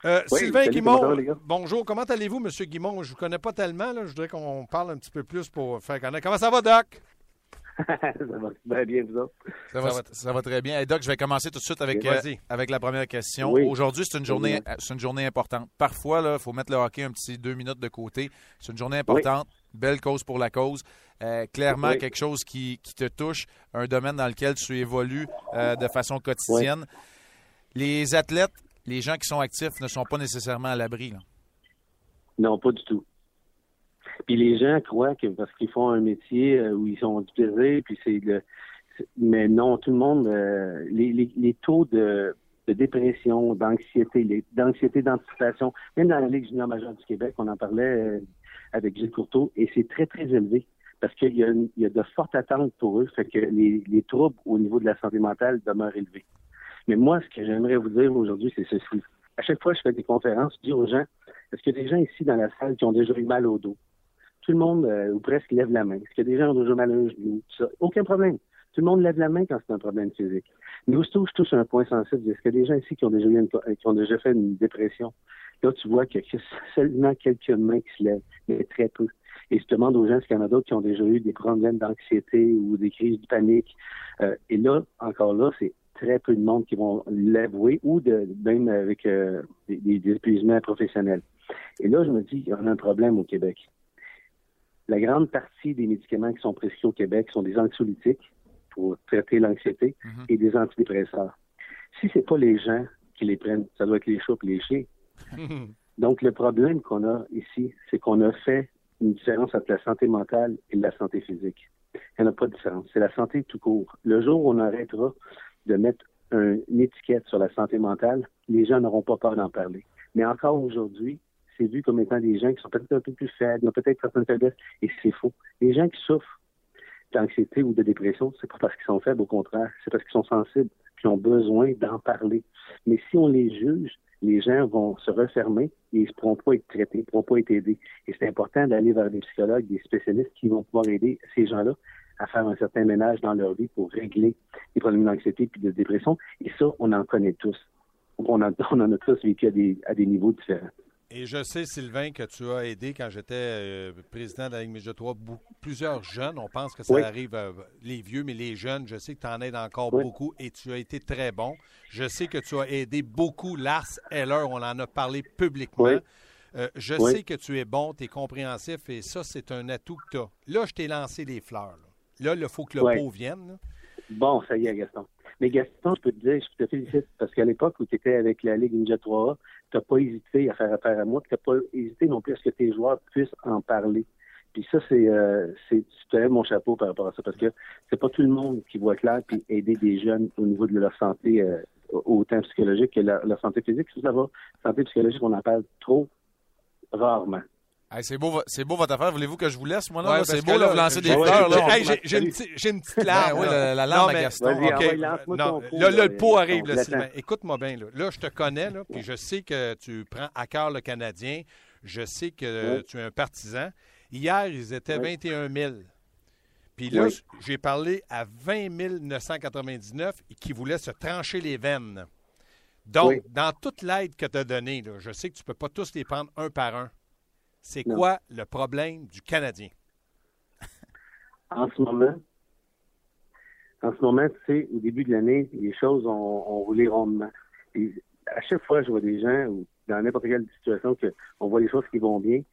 Euh, Oui, Sylvain Guimont, comment ça bonjour. Comment allez-vous, M. Guimont? Je ne vous connais pas tellement. Là. Je voudrais qu'on parle un petit peu plus pour faire connaître. Comment ça va, Doc? ça va super bien, vous autres? Ça va, Ça ça très bien. Hey, Doc, je vais commencer tout de suite avec, euh, avec la première question. Oui. Aujourd'hui, c'est une, journée, c'est une journée importante. Parfois, il faut mettre le hockey un petit deux minutes de côté. C'est une journée importante. Belle cause pour la cause. Euh, clairement, Oui. quelque chose qui, qui te touche, un domaine dans lequel tu évolues euh, de façon quotidienne. Les athlètes, les gens qui sont actifs ne sont pas nécessairement à l'abri. là. Non, pas du tout. Puis les gens croient que parce qu'ils font un métier euh, où ils sont du plaisir, puis c'est le. Mais non, tout le monde, euh, les, les, les taux de, de dépression, d'anxiété, les- d'anxiété d'anticipation, même dans la Ligue junior majeure du Québec, on en parlait avec Gilles Courteau, et c'est très, très élevé. Parce qu'il y, a de fortes attentes pour eux, fait que les, les troubles au niveau de la santé mentale demeurent élevés. Mais moi, ce que j'aimerais vous dire aujourd'hui, c'est ceci. À chaque fois que je fais des conférences, je dis aux gens, est-ce qu'il y a des gens ici dans la salle qui ont déjà eu mal au dos? Tout le monde, euh, ou presque, lève la main. Est-ce qu'il y a des gens ont déjà mal un genou? Aucun problème. Tout le monde lève la main quand c'est un problème physique. Mais aussitôt je touche un point sensible, est-ce qu'il y a des gens ici qui ont déjà, eu qui ont déjà fait une dépression? Là, tu vois qu'il y a seulement quelques mains qui se lèvent, mais très peu. Et je demande aux gens, est-ce qu'il y en a d'autres qui ont déjà eu des problèmes d'anxiété ou des crises de panique? Euh, et là, encore là, c'est très peu de monde qui vont l'avouer ou de, même avec euh, des, épuisements professionnels. Et là, je me dis, y a un problème au Québec. La grande partie des médicaments qui sont prescrits au Québec sont des anxiolytiques pour traiter l'anxiété Mhm. et des antidépresseurs. Si c'est pas les gens qui les prennent, ça doit être les chats et les chiens. Donc, le problème qu'on a ici, c'est qu'on a fait une différence entre la santé mentale et la santé physique. Il n'y en a pas de différence. C'est la santé tout court. Le jour où on arrêtera de mettre un- une étiquette sur la santé mentale, les gens n'auront pas peur d'en parler. Mais encore aujourd'hui, c'est vu comme étant des gens qui sont peut-être un peu plus faibles, peut-être certaines faiblesses, et c'est faux. Les gens qui souffrent d'anxiété ou de dépression, c'est pas parce qu'ils sont faibles, au contraire, c'est parce qu'ils sont sensibles, qui ont besoin d'en parler. Mais si on les juge, les gens vont se refermer et ils ne pourront pas être traités, ils ne pourront pas être aidés. Et c'est important d'aller vers des psychologues, des spécialistes qui vont pouvoir aider ces gens-là à faire un certain ménage dans leur vie pour régler les problèmes d'anxiété et de dépression. Et ça, on en connaît tous. On en, a tous vécu à des niveaux différents. Et je sais, Sylvain, que tu as aidé quand j'étais euh, président de la Ligue Média 3, beaucoup- plusieurs jeunes. On pense que ça Oui. arrive, euh, les vieux, mais les jeunes, je sais que tu en aides encore Oui. beaucoup et tu as été très bon. Je sais que tu as aidé beaucoup Lars Heller. On en a parlé publiquement. Oui. Euh, je sais que tu es bon, tu es compréhensif et ça, c'est un atout que tu as. Là, je t'ai lancé les fleurs. Là, il faut que le pot vienne. là. Bon, ça y est, Gaston. Mais Gaston, je peux te dire, je te félicite, parce qu'à l'époque où tu étais avec la Ligue Ninja 3A, tu n'as pas hésité à faire affaire à moi, tu n'as pas hésité non plus à ce que tes joueurs puissent en parler. Puis ça, c'est, euh, c'est, tu te mon chapeau par rapport à ça, parce que c'est pas tout le monde qui voit clair puis aider des jeunes au niveau de leur santé, euh, autant psychologique que leur, santé physique. Ça va, santé psychologique, on en parle trop rarement. Hey, c'est beau, c'est beau votre affaire. Voulez-vous que je vous laisse, moi? Là, Ouais, là? parce c'est beau, là, vous lancez des fleurs. Là, on- Hey, j'ai, j'ai une, petite- larme. Ben oui, là. la- la larme Non, à Gaston. Non, pot, là, le pot arrive, là. Sylvain. Écoute-moi bien. Là. Là, je te connais, là, puis je sais que tu prends à cœur le Canadien. Je sais que Oui. tu es un partisan. Hier, ils étaient Oui. 21 000. Puis là, Oui. j'ai parlé à 20 999 et qui voulaient se trancher les veines. Donc, Oui. dans toute l'aide que tu as donnée, je sais que tu ne peux pas tous les prendre un par un. C'est quoi le problème du Canadien? En ce moment, en ce moment, tu sais, au début de l'année, les choses ont, ont roulé rondement. Et à chaque fois, je vois des gens, ou dans n'importe quelle situation, que on voit les choses qui vont bien,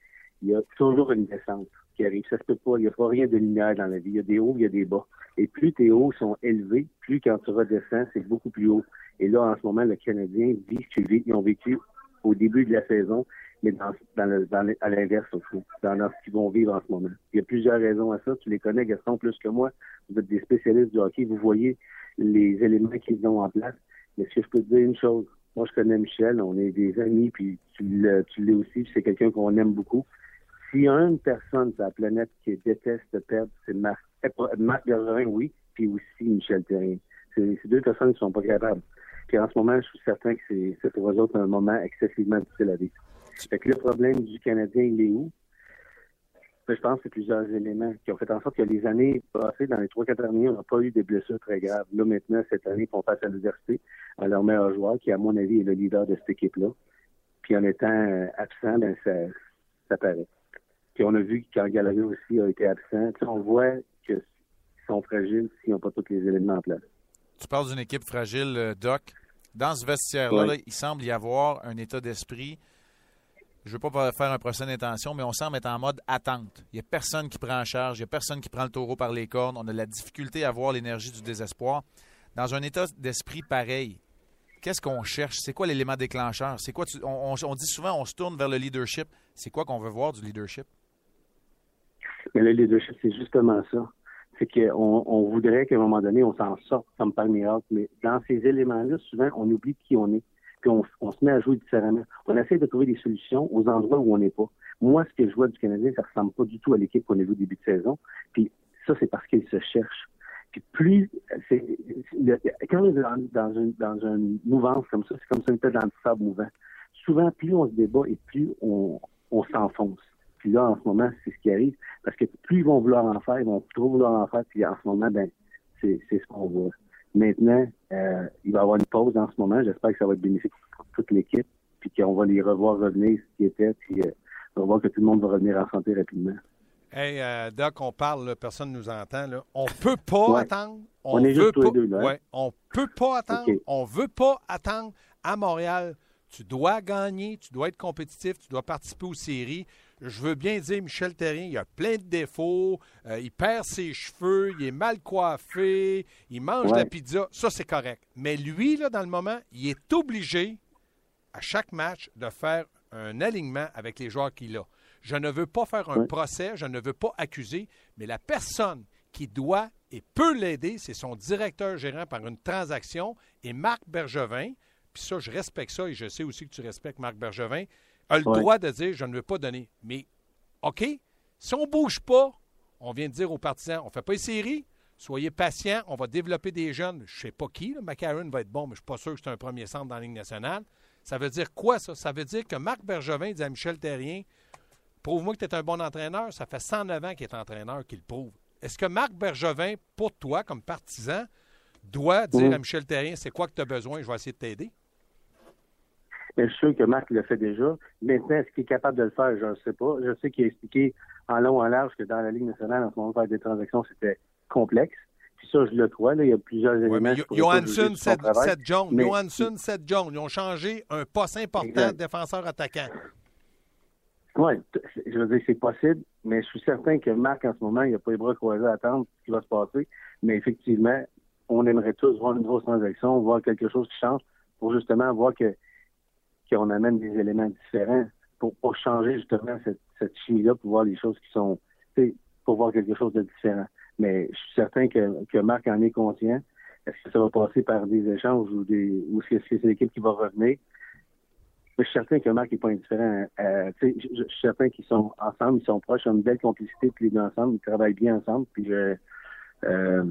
il y a toujours une descente qui arrive. Ça se peut pas. Il n'y a pas rien de linéaire dans la vie. Il y a des hauts, il y a des bas. Et plus tes hauts sont élevés, plus quand tu redescends, c'est beaucoup plus haut. Et là, en ce moment, le Canadien vit- ils ont vécu au début de la saison. Mais dans, dans, à l'inverse, dans, dans ce qu'ils vont vivre en ce moment. Il y a plusieurs raisons à ça. Tu les connais, Gaston, plus que moi. Vous êtes des spécialistes du hockey. Vous voyez les éléments qu'ils ont en place. Mais si je peux te dire une chose, moi, je connais Michel, on est des amis, puis tu l'es aussi, c'est quelqu'un qu'on aime beaucoup. S'il y a une personne sur la planète qui déteste perdre, c'est Marc, eh, Marc Bergerin, oui, puis aussi Michel Terrien. C'est deux personnes qui sont pas capables. Puis en ce moment, je suis certain que c'est pour eux autres un moment excessivement difficile à vivre. Fait que le problème du Canadien, il est où? Je pense que c'est plusieurs éléments qui ont fait en sorte que les années passées, dans les trois, quatre années, on n'a pas eu de blessures très graves. Là, maintenant, cette année, on passe à l'université, à leur meilleur joueur, qui, à mon avis, est le leader de cette équipe-là. Puis en étant euh, absent, ben, ça, ça paraît. Puis on a vu quand Gallagher aussi a été absent, on voit qu'ils sont fragiles s'ils n'ont pas tous les éléments en place. Tu parles d'une équipe fragile, euh, Doc. Dans ce vestiaire-là, il semble y avoir un état d'esprit je ne veux pas faire un procès d'intention, mais on semble être en mode attente. Il n'y a personne qui prend en charge, il n'y a personne qui prend le taureau par les cornes. On a la difficulté à voir l'énergie du désespoir. Dans un état d'esprit pareil, qu'est-ce qu'on cherche? C'est quoi l'élément déclencheur? C'est quoi on, dit souvent on se tourne vers le leadership. C'est quoi qu'on veut voir du leadership? Le leadership, c'est justement ça. C'est qu'on on voudrait qu'à un moment donné, on s'en sorte comme par miracle. Mais dans ces éléments-là, souvent, on oublie qui on est puis on, se met à jouer différemment. On essaie de trouver des solutions aux endroits où on n'est pas. Moi, ce que je vois du Canadien, ça ressemble pas du tout à l'équipe qu'on a vu au début de saison. Puis ça, c'est parce qu'ils se cherchent. Puis plus, c'est, quand on est dans, une, dans une mouvance comme ça, c'est comme si on était dans le sable mouvant. Souvent, plus on se débat et plus on, on s'enfonce. Puis là, en ce moment, c'est ce qui arrive. Parce que plus ils vont vouloir en faire, ils vont trop vouloir en faire. Puis en ce moment, ben, c'est, c'est ce qu'on voit. Maintenant, euh, il va y avoir une pause en ce moment. J'espère que ça va être bénéfique pour toute l'équipe, puis qu'on va les revoir revenir ce qui était, puis euh, on va voir que tout le monde va revenir en santé rapidement. Hey, euh, Doc, on parle, personne ne nous entend. Là. On peut pas attendre. On, est juste tous les deux, là. Hein? Ouais, on peut pas attendre. On veut pas attendre. À Montréal, tu dois gagner, tu dois être compétitif, tu dois participer aux séries je veux bien dire, Michel Terrien, il a plein de défauts, euh, il perd ses cheveux, il est mal coiffé, il mange de la pizza, ça c'est correct. Mais lui, là, dans le moment, il est obligé, à chaque match, de faire un alignement avec les joueurs qu'il a. Je ne veux pas faire un procès, je ne veux pas accuser, mais la personne qui doit et peut l'aider, c'est son directeur gérant par une transaction et Marc Bergevin. Puis ça, je respecte ça et je sais aussi que tu respectes Marc Bergevin a le droit de dire je ne veux pas donner. Mais OK, si on ne bouge pas, on vient de dire aux partisans on ne fait pas une série, soyez patients, on va développer des jeunes. Je ne sais pas qui, McCarron va être bon, mais je ne suis pas sûr que c'est un premier centre dans la Ligue nationale. Ça veut dire quoi, ça? Ça veut dire que Marc Bergevin dit à Michel Terrien Prouve-moi que tu es un bon entraîneur. Ça fait 109 ans qu'il est entraîneur qu'il prouve. Est-ce que Marc Bergevin, pour toi, comme partisan, doit dire à Michel Terrien c'est quoi que tu as besoin, je vais essayer de t'aider? Mais je suis sûr que Marc le fait déjà. Maintenant, est-ce qu'il est capable de le faire? Je ne sais pas. Je sais qu'il a expliqué en long en large que dans la Ligue nationale, en ce moment, faire des transactions, c'était complexe. Puis ça, je le crois. Là, il y a plusieurs éléments. mais Johansson, Seth, Jones. Johansson, Seth Jones. Ils ont changé un poste important de défenseur attaquant. Oui, je veux dire, c'est possible, mais je suis certain que Marc, en ce moment, il n'a pas les bras croisés à attendre ce qui va se passer. Mais effectivement, on aimerait tous voir une grosse transaction, voir quelque chose qui change pour justement voir que qu'on amène des éléments différents pour, changer justement cette, chimie-là, pour voir les choses qui sont, pour voir quelque chose de différent. Mais je suis certain que, Marc en est conscient. Est-ce que ça va passer par des échanges ou des ou est-ce que c'est l'équipe qui va revenir? Mais je suis certain que Marc n'est pas indifférent. Euh, je, je, suis certain qu'ils sont ensemble, ils sont proches, ils ont une belle complicité puis les deux ensemble, ils travaillent bien ensemble. Puis je, euh,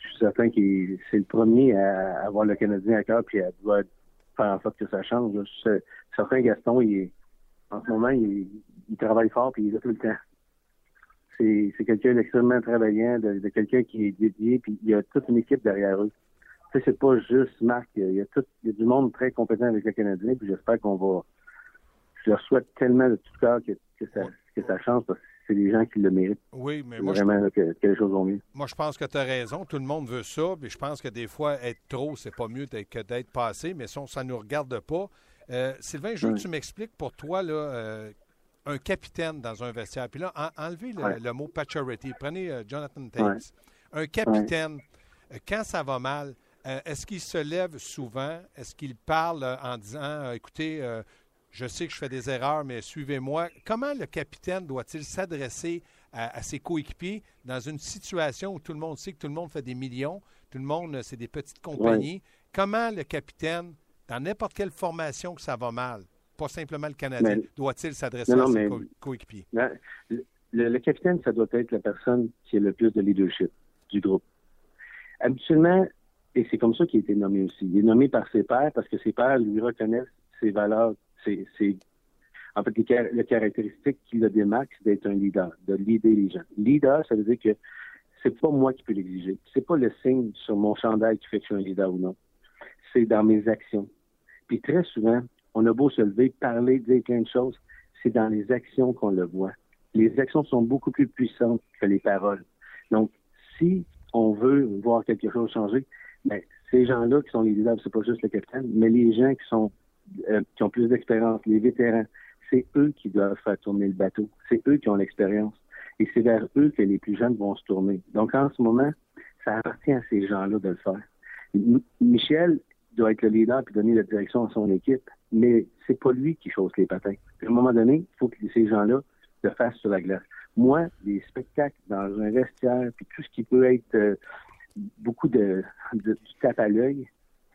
suis certain que c'est le premier à avoir le Canadien à cœur puis à faire en sorte que ça change. Certain Gaston, il en ce moment, il, travaille fort puis il est tout le temps. C'est quelqu'un d'extrêmement travaillant, de, quelqu'un qui est dédié, puis il y a toute une équipe derrière eux. Tu sais, c'est pas juste Marc, il y a tout, il y a du monde très compétent avec le Canadien, puis j'espère qu'on va. Je leur souhaite tellement de tout cœur que, que ça, que ça change parce c'est les gens qui le méritent. Oui, mais moi, Vraiment, je... que, les choses vont mieux. Moi, je pense que tu as raison. Tout le monde veut ça. Mais je pense que des fois, être trop, c'est pas mieux que d'être passé. Mais ça, ça ne nous regarde pas. Euh, Sylvain, je veux que tu m'expliques pour toi, là, euh, un capitaine dans un vestiaire. Puis là, enlevez le, mot patcherity. Prenez euh, Jonathan Tate. Un capitaine, quand ça va mal, est-ce qu'il se lève souvent? Est-ce qu'il parle en disant, écoutez, je sais que je fais des erreurs, mais suivez-moi. Comment le capitaine doit-il s'adresser à, ses coéquipiers dans une situation où tout le monde sait que tout le monde fait des millions, tout le monde, c'est des petites compagnies? Comment le capitaine, dans n'importe quelle formation que ça va mal, pas simplement le Canadien, doit-il s'adresser à ses coéquipiers? Le, capitaine, ça doit être la personne qui a le plus de leadership du groupe. Habituellement, et c'est comme ça qu'il a été nommé aussi. Il est nommé par ses pairs parce que ses pairs lui reconnaissent ses valeurs, ses, en fait, le caractéristique qui le démarque, c'est d'être un leader, de leader les gens. Leader, ça veut dire que c'est pas moi qui peux l'exiger. C'est pas le signe sur mon chandail qui fait que je suis un leader ou non. C'est dans mes actions. Puis très souvent, on a beau se lever, parler, dire plein de choses, c'est dans les actions qu'on le voit. Les actions sont beaucoup plus puissantes que les paroles. Donc, si on veut voir quelque chose changer, ben, ces gens-là qui sont les leaders, c'est pas juste le capitaine, mais les gens qui sont euh, qui ont plus d'expérience, les vétérans, c'est eux qui doivent faire tourner le bateau. C'est eux qui ont l'expérience. Et c'est vers eux que les plus jeunes vont se tourner. Donc, en ce moment, ça appartient à ces gens-là de le faire. Michel doit être le leader et donner la direction à son équipe, mais c'est pas lui qui chausse les patins. à un moment donné, il faut que ces gens-là le fassent sur la glace. Moi, les spectacles dans un vestiaire, puis tout ce qui peut être euh, beaucoup de, de, du tape à l'œil,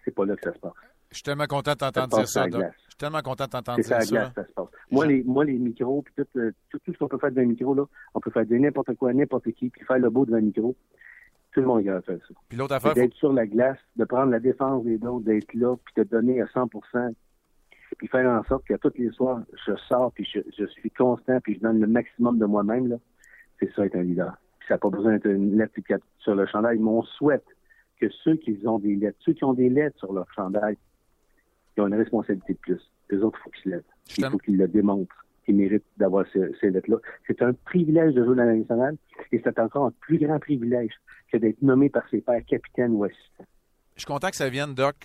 c'est pas là que ça se passe. Je suis tellement content d'entendre dire ça, Je suis tellement content d'entendre dire ça. C'est ça se passe. Moi, les, moi, les micros, puis euh, tout, tout, ce qu'on peut faire d'un micro, là, on peut faire de n'importe quoi, n'importe qui, puis faire le beau d'un micro. Tout le monde va faire ça. Puis l'autre affaire. D'être sur la glace, de prendre la défense des autres, d'être là, puis de donner à 100% puis faire en sorte que tous les soirs, je sors, puis je, suis constant, puis je donne le maximum de moi-même, là. C'est ça, être un leader. Puis ça n'a pas besoin d'être une lettre sur le chandail, mais on souhaite que ceux qui ont des lettres, ceux qui ont des lettres sur leur chandail, ont une responsabilité de plus. Les autres, il faut qu'ils lèvent. Il faut qu'ils le démontrent qu'ils méritent d'avoir ces, lettres-là. C'est un privilège de jouer dans la nationale et c'est encore un plus grand privilège que d'être nommé par ses pairs capitaine ou assistant. Je suis content que ça vienne, Doc.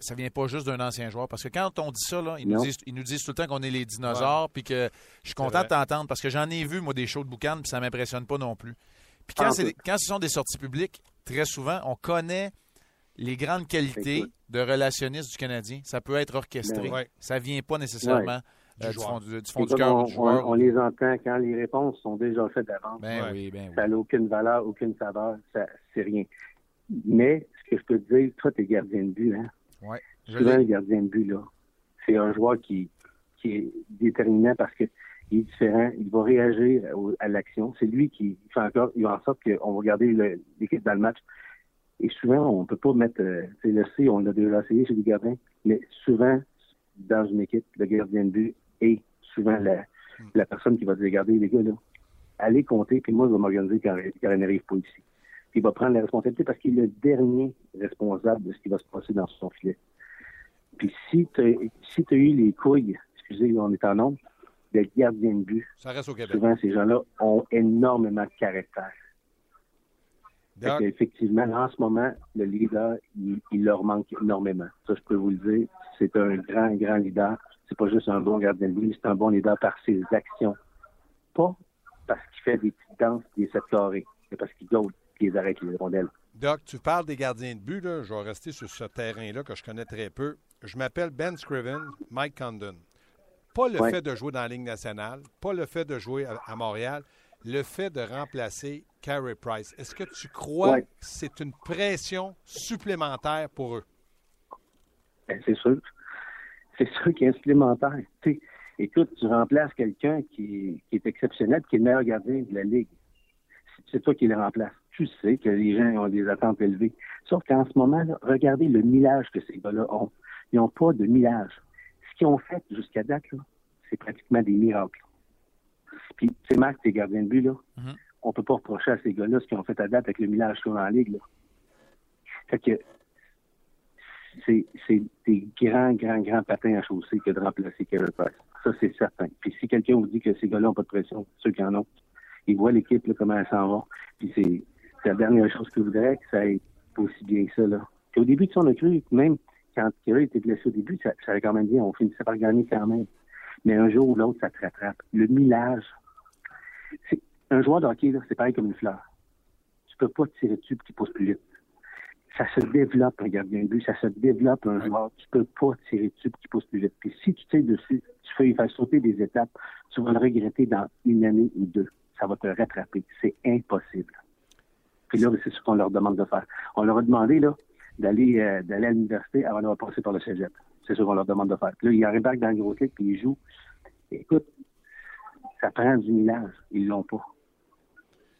Ça vient pas juste d'un ancien joueur. Parce que quand on dit ça, ils, nous disent, ils, nous disent, tout le temps qu'on est les dinosaures. Puis que je suis content de t'entendre parce que j'en ai vu, moi, des shows de boucan, puis ça m'impressionne pas non plus. Puis quand, quand ce sont des sorties publiques, très souvent, on connaît les grandes qualités de relationniste du Canadien, ça peut être orchestré. Ben ça ne vient pas nécessairement euh, du, fond, du, fond du cœur on, du joueur. On, les entend quand les réponses sont déjà faites d'avance. Ben ben ça n'a aucune valeur, aucune saveur, c'est rien. Mais ce que je peux te dire, toi, tu es gardien de but. Hein? Ouais, Souvent, le gardien de but, là, c'est un joueur qui, qui est déterminant parce que il est différent, il va réagir à, l'action. C'est lui qui fait encore, il va en sorte qu'on va garder l'équipe dans le match. Et souvent, on ne peut pas mettre, euh, le C, on l'a déjà essayé chez les gardiens, mais souvent, dans une équipe, le gardien de but est souvent la, la personne qui va dire, regardez, les gars, là, allez compter, puis moi, je vais m'organiser quand, quand elle n'arrive pas ici. Puis il va prendre la responsabilité parce qu'il est le dernier responsable de ce qui va se passer dans son filet. Puis si tu as, si as eu les couilles, excusez, on est en nombre, d'être gardien de but, Ça reste au Québec. souvent, ces gens-là ont énormément de caractère. Effectivement, en ce moment, le leader, il, leur manque énormément. Ça, je peux vous le dire. C'est un grand, grand leader. C'est pas juste un bon gardien de but, c'est un bon leader par ses actions. Pas parce qu'il fait des petites danses, des sept carrés, mais parce qu'il goûte, qu'il les arrête les rondelles. Doc, tu parles des gardiens de but, là. je vais rester sur ce terrain-là que je connais très peu. Je m'appelle Ben Scriven, Mike Condon. Pas le fait de jouer dans la Ligue nationale, pas le fait de jouer à Montréal, le fait de remplacer Carey Price, est-ce que tu crois que c'est une pression supplémentaire pour eux? Ben, c'est sûr. C'est sûr qu'il y a un supplémentaire. écoute, tu remplaces quelqu'un qui, est exceptionnel, qui est le meilleur gardien de la Ligue. C'est toi qui le remplaces. Tu sais que les gens ont des attentes élevées. Sauf qu'en ce moment, regardez le millage que ces gars-là ont. Ils n'ont pas de millage. Ce qu'ils ont fait jusqu'à date, c'est pratiquement des miracles. Puis, c'est Marc, tes gardiens de but, là. Mm-hmm. On peut pas reprocher à ces gars-là ce qu'ils ont fait à date avec le millage qu'ils dans la ligue, là. Fait que, c'est, des grands, grands, grands patins à chausser que de remplacer Kevin Price. Ça, c'est certain. Puis si quelqu'un vous dit que ces gars-là n'ont pas de pression, ceux qui en ont, ils voient l'équipe, comment elle s'en va. Puis c'est, la dernière chose que je voudrais, que ça aille aussi bien que ça, là. Puis au début de son cru, même quand Kevin était blessé au début, ça, ça allait quand même bien. On finissait par gagner quand même mais un jour ou l'autre, ça te rattrape. Le millage, c'est un joueur de hockey, c'est pareil comme une fleur. Tu peux pas tirer dessus pour qu'il pousse plus vite. ça se développe un gardien de but, ça se développe un joueur. Tu peux pas tirer dessus qui pousse plus vite. Puis si tu tires dessus, tu fais, il faire sauter des étapes, tu vas le regretter dans une année ou deux. Ça va te rattraper. C'est impossible. Puis là, c'est ce qu'on leur demande de faire. On leur a demandé là d'aller euh, d'aller à l'université avant de passer par le cégep. C'est ce qu'on leur demande de faire. Puis là, ils arrivent dans le gros clic puis ils jouent. Écoute, ça prend du millage. Ils l'ont pas.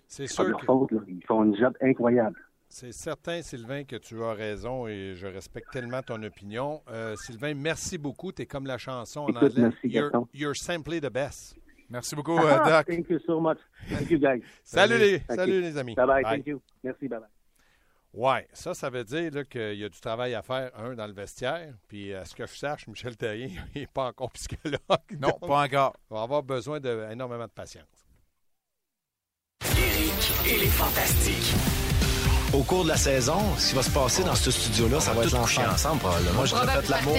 C'est sûr. Pas leur faute, là. Ils font un job incroyable. C'est certain, Sylvain, que tu as raison et je respecte tellement ton opinion. Euh, Sylvain, merci beaucoup. Tu es comme la chanson en Écoute, anglais. Merci, you're, you're simply the best. Merci beaucoup, Ah, euh, Doc. Thank you so much. Thank you, guys. Salut, les, Thank salut les amis. Bye bye. Thank you. Merci. Bye bye. Ouais, ça, ça veut dire qu'il y a du travail à faire, un, dans le vestiaire. Puis, à ce que je sache, Michel Terrien, il n'est pas encore psychologue. Non, donc pas encore. Il va avoir besoin d'énormément de patience. Éric et les Fantastiques. Au cours de la saison, ce qui va se passer dans ce studio-là, ça va être coucher ensemble probablement. Moi, j'ai déjà fait l'amour.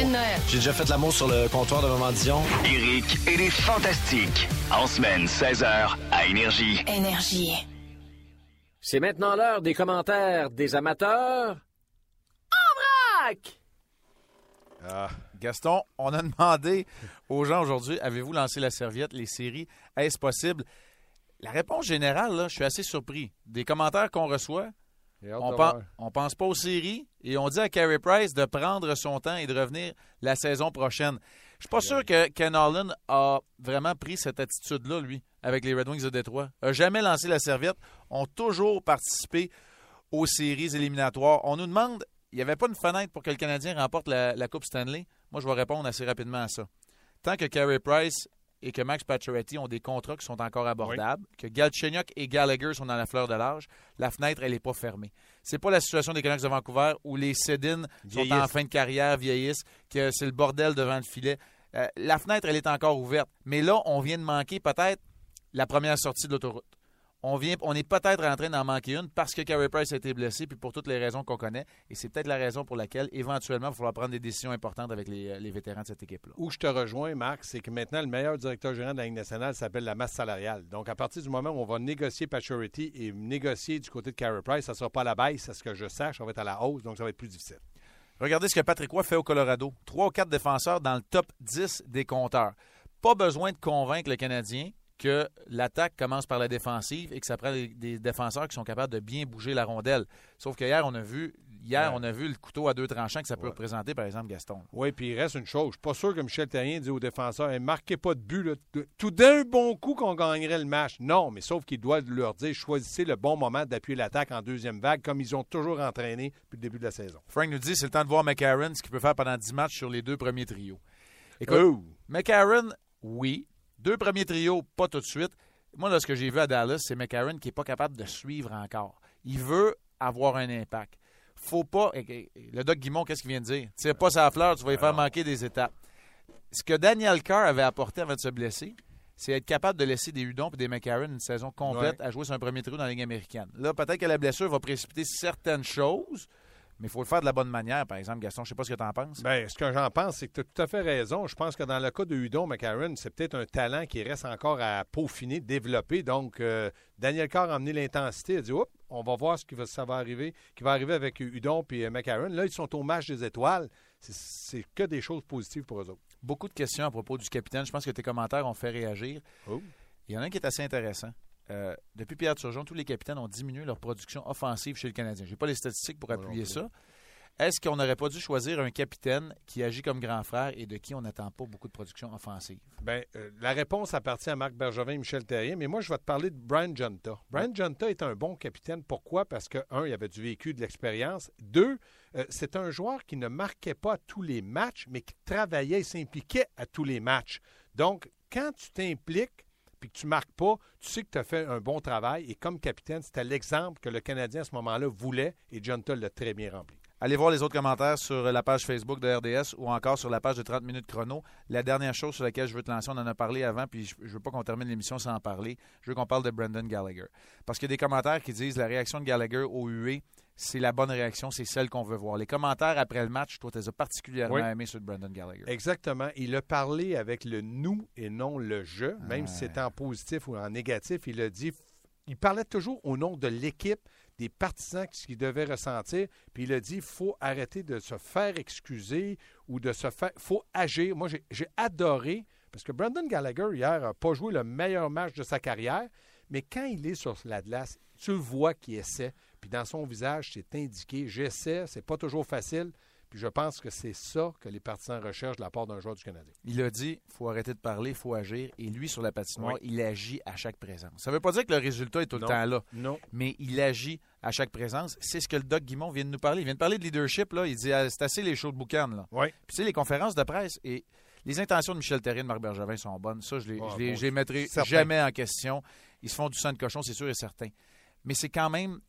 J'ai déjà fait l'amour sur le comptoir de Maman Dion. Éric et les Fantastiques. En semaine, 16h, à Énergie. Énergie. C'est maintenant l'heure des commentaires des amateurs. Ah, Gaston, on a demandé aux gens aujourd'hui, avez-vous lancé la serviette, les séries, est-ce possible? La réponse générale, là, je suis assez surpris. Des commentaires qu'on reçoit, on, pen- on pense pas aux séries et on dit à Carey Price de prendre son temps et de revenir la saison prochaine. Je suis pas sûr que Ken Holland a vraiment pris cette attitude-là, lui, avec les Red Wings de Détroit. A jamais lancé la serviette, ont toujours participé aux séries éliminatoires. On nous demande, il n'y avait pas une fenêtre pour que le Canadien remporte la, la Coupe Stanley? Moi, je vais répondre assez rapidement à ça. Tant que Carey Price et que Max Pacioretty ont des contrats qui sont encore abordables, que Galchenyuk et Gallagher sont dans la fleur de l'âge, la fenêtre, elle n'est pas fermée. C'est pas la situation des Canucks de Vancouver où les Sedin sont en fin de carrière, vieillissent, que c'est le bordel devant le filet. Euh, la fenêtre, elle est encore ouverte. Mais là, on vient de manquer peut-être la première sortie de l'autoroute. On, vient, on est peut-être en train d'en manquer une parce que Carey Price a été blessé, puis pour toutes les raisons qu'on connaît. Et c'est peut-être la raison pour laquelle, éventuellement, il va falloir prendre des décisions importantes avec les, les vétérans de cette équipe-là. Où je te rejoins, Marc, c'est que maintenant, le meilleur directeur général de la Ligue nationale s'appelle la masse salariale. Donc, à partir du moment où on va négocier Pacioretty et négocier du côté de Carey Price, ça ne sera pas à la baisse, à ce que je sache, ça va être à la hausse, donc ça va être plus difficile. Regardez ce que Patrick Roy fait au Colorado. Trois ou quatre défenseurs dans le top 10 des compteurs. Pas besoin de convaincre le Canadien que l'attaque commence par la défensive et que ça prend des, défenseurs qui sont capables de bien bouger la rondelle. Sauf que hier, on a vu, hier, Ouais. on a vu le couteau à deux tranchants que ça peut Ouais. représenter, par exemple, Gaston. Oui, puis il reste une chose. Je suis pas sûr que Michel Terrien dit aux défenseurs hey, marquez pas de but. là. Tout d'un bon coup qu'on gagnerait le match. Non, mais sauf qu'il doit leur dire choisissez le bon moment d'appuyer l'attaque en deuxième vague, comme ils ont toujours entraîné depuis le début de la saison. Frank nous dit c'est le temps de voir McCarron, ce qu'il peut faire pendant 10 matchs sur les deux premiers trios. Écoute, Oh! McCarron, oui. Deux premiers trios, pas tout de suite. Moi, là, ce que j'ai vu à Dallas, c'est McCarron qui n'est pas capable de suivre encore. Il veut avoir un impact. Faut pas. Le Doc Guimont, qu'est-ce qu'il vient de dire? Tire pas sa fleur, tu vas y faire manquer des étapes. Ce que Daniel Carr avait apporté avant de se blesser, c'est être capable de laisser des Hudon et des McCarron une saison complète Ouais. à jouer sur un premier trio dans la Ligue américaine. Là, peut-être que la blessure va précipiter certaines choses, mais il faut le faire de la bonne manière, par exemple. Gaston, je sais pas ce que tu en penses. Bien, ce que j'en pense, c'est que tu as tout à fait raison. Je pense que dans le cas de Hudon McCarron, c'est peut-être un talent qui reste encore à peaufiner, développer. Donc, euh, Daniel Carr a emmené l'intensité. Il a dit Oups, on va voir ce qui va, ça va arriver, qui va arriver avec Hudon et McCarron. Là, ils sont au match des étoiles. C'est- C'est que des choses positives pour eux autres. Beaucoup de questions à propos du capitaine. Je pense que tes commentaires ont fait réagir. Oh. Il y en a un qui est assez intéressant. Euh, depuis Pierre Turgeon, tous les capitaines ont diminué leur production offensive chez le Canadien. Je n'ai pas les statistiques pour appuyer ça. Est-ce qu'on n'aurait pas dû choisir un capitaine qui agit comme grand frère et de qui on n'attend pas beaucoup de production offensive? Ben, euh, la réponse appartient à Marc Bergevin et Michel Terrien, mais moi, je vais te parler de Brian Junta. Brian Junta est un bon capitaine. Pourquoi? Parce que, un, il avait du vécu, de l'expérience. Deux, euh, c'est un joueur qui ne marquait pas à tous les matchs, mais qui travaillait et s'impliquait à tous les matchs. Donc, quand tu t'impliques puis que tu marques pas, tu sais que tu as fait un bon travail. Et comme capitaine, c'était l'exemple que le Canadien à ce moment-là voulait et Junta l'a très bien rempli. Allez voir les autres commentaires sur la page Facebook de RDS ou encore sur la page de 30 minutes chrono. La dernière chose sur laquelle je veux te lancer, on en a parlé avant, puis je je veux pas qu'on termine l'émission sans en parler. Je veux qu'on parle de Brendan Gallagher. Parce qu'il y a des commentaires qui disent la réaction de Gallagher au UE, c'est la bonne réaction, c'est celle qu'on veut voir. Les commentaires après le match, toi, tu les as particulièrement Oui. aimés sur Brendan Gallagher. Exactement. Il a parlé avec le nous et non le je, même si c'était en positif ou en négatif. Il a dit, il parlait toujours au nom de l'équipe, des partisans ce qu'ils devaient ressentir. Puis il a dit, il faut arrêter de se faire excuser ou de se faire... Il faut agir. Moi, j'ai adoré, parce que Brandon Gallagher, hier, n'a pas joué le meilleur match de sa carrière, mais quand il est sur la glace, tu le vois qu'il essaie. Puis dans son visage, c'est indiqué, j'essaie, c'est pas toujours facile. Puis je pense que c'est ça que les partisans recherchent de la part d'un joueur du Canadien. Il a dit il faut arrêter de parler, il faut agir. Et lui, sur la patinoire, il agit à chaque présence. Ça ne veut pas dire que le résultat est tout le temps là. Non. Mais il agit à chaque présence. C'est ce que le Doc Guimont vient de nous parler. Il vient de parler de leadership. Là. Il dit ah, c'est assez les shows de boucan. Là. Oui. Puis tu sais, les conférences de presse et les intentions de Michel Terrien et de Marc Bergevin sont bonnes. Ça, je ne les, mettrai jamais en question. Ils se font du sang de cochon, c'est sûr et certain. Mais c'est quand même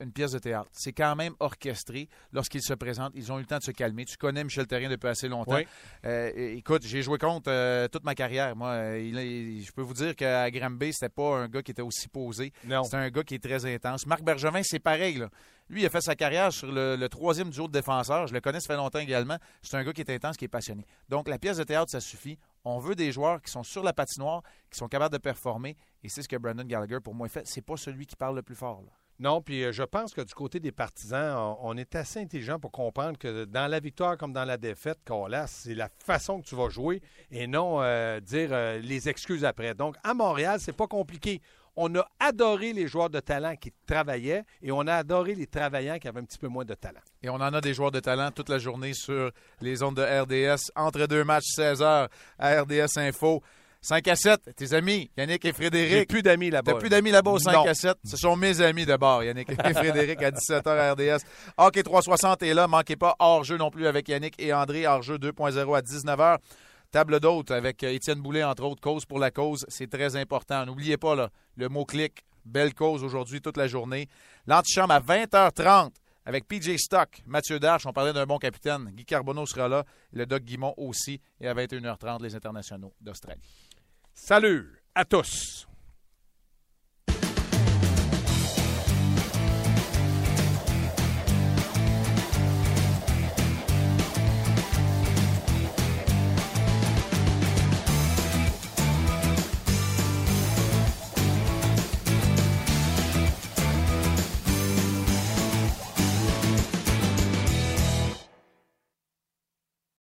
une pièce de théâtre. C'est quand même orchestré lorsqu'ils se présentent. Ils ont eu le temps de se calmer. Tu connais Michel Terrien depuis assez longtemps. Euh, écoute, j'ai joué contre euh, toute ma carrière. Moi, euh, je peux vous dire qu'à Granby, c'était pas un gars qui était aussi posé. C'était un gars qui est très intense. Marc Bergevin, c'est pareil. Lui, il a fait sa carrière sur le, troisième duo de défenseur. Je le connais, ça fait longtemps également. C'est un gars qui est intense, qui est passionné. Donc, la pièce de théâtre, ça suffit. On veut des joueurs qui sont sur la patinoire, qui sont capables de performer. Et c'est ce que Brandon Gallagher, pour moi, fait. C'est pas celui qui parle le plus fort. Non, puis euh, je pense que du côté des partisans, on, est assez intelligent pour comprendre que dans la victoire comme dans la défaite, là, c'est la façon que tu vas jouer et non euh, dire euh, les excuses après. Donc, à Montréal, c'est pas compliqué. On a adoré les joueurs de talent qui travaillaient et on a adoré les travaillants qui avaient un petit peu moins de talent. Et on en a des joueurs de talent toute la journée sur les ondes de RDS, entre deux matchs, 16 h à RDS Info. 5 à 7, tes amis, Yannick et Frédéric. J'ai plus d'amis là-bas. T'as plus d'amis là-bas au 5 à 7. Ce sont mes amis d'abord, Yannick et Frédéric à 17h RDS. Hockey 360 est là. Manquez pas hors-jeu non plus avec Yannick et André. Hors-jeu 2.0 à 19h. Table d'hôte avec Étienne Boulay, entre autres. Cause pour la cause, c'est très important. N'oubliez pas là, le mot-clic. Belle cause aujourd'hui, toute la journée. L'antichambre à 20h30 avec PJ Stock, Mathieu Darche, on parlait d'un bon capitaine. Guy Carbonneau sera là, le Doc Guimont aussi, et à 21h30, les internationaux d'Australie. Salut à tous.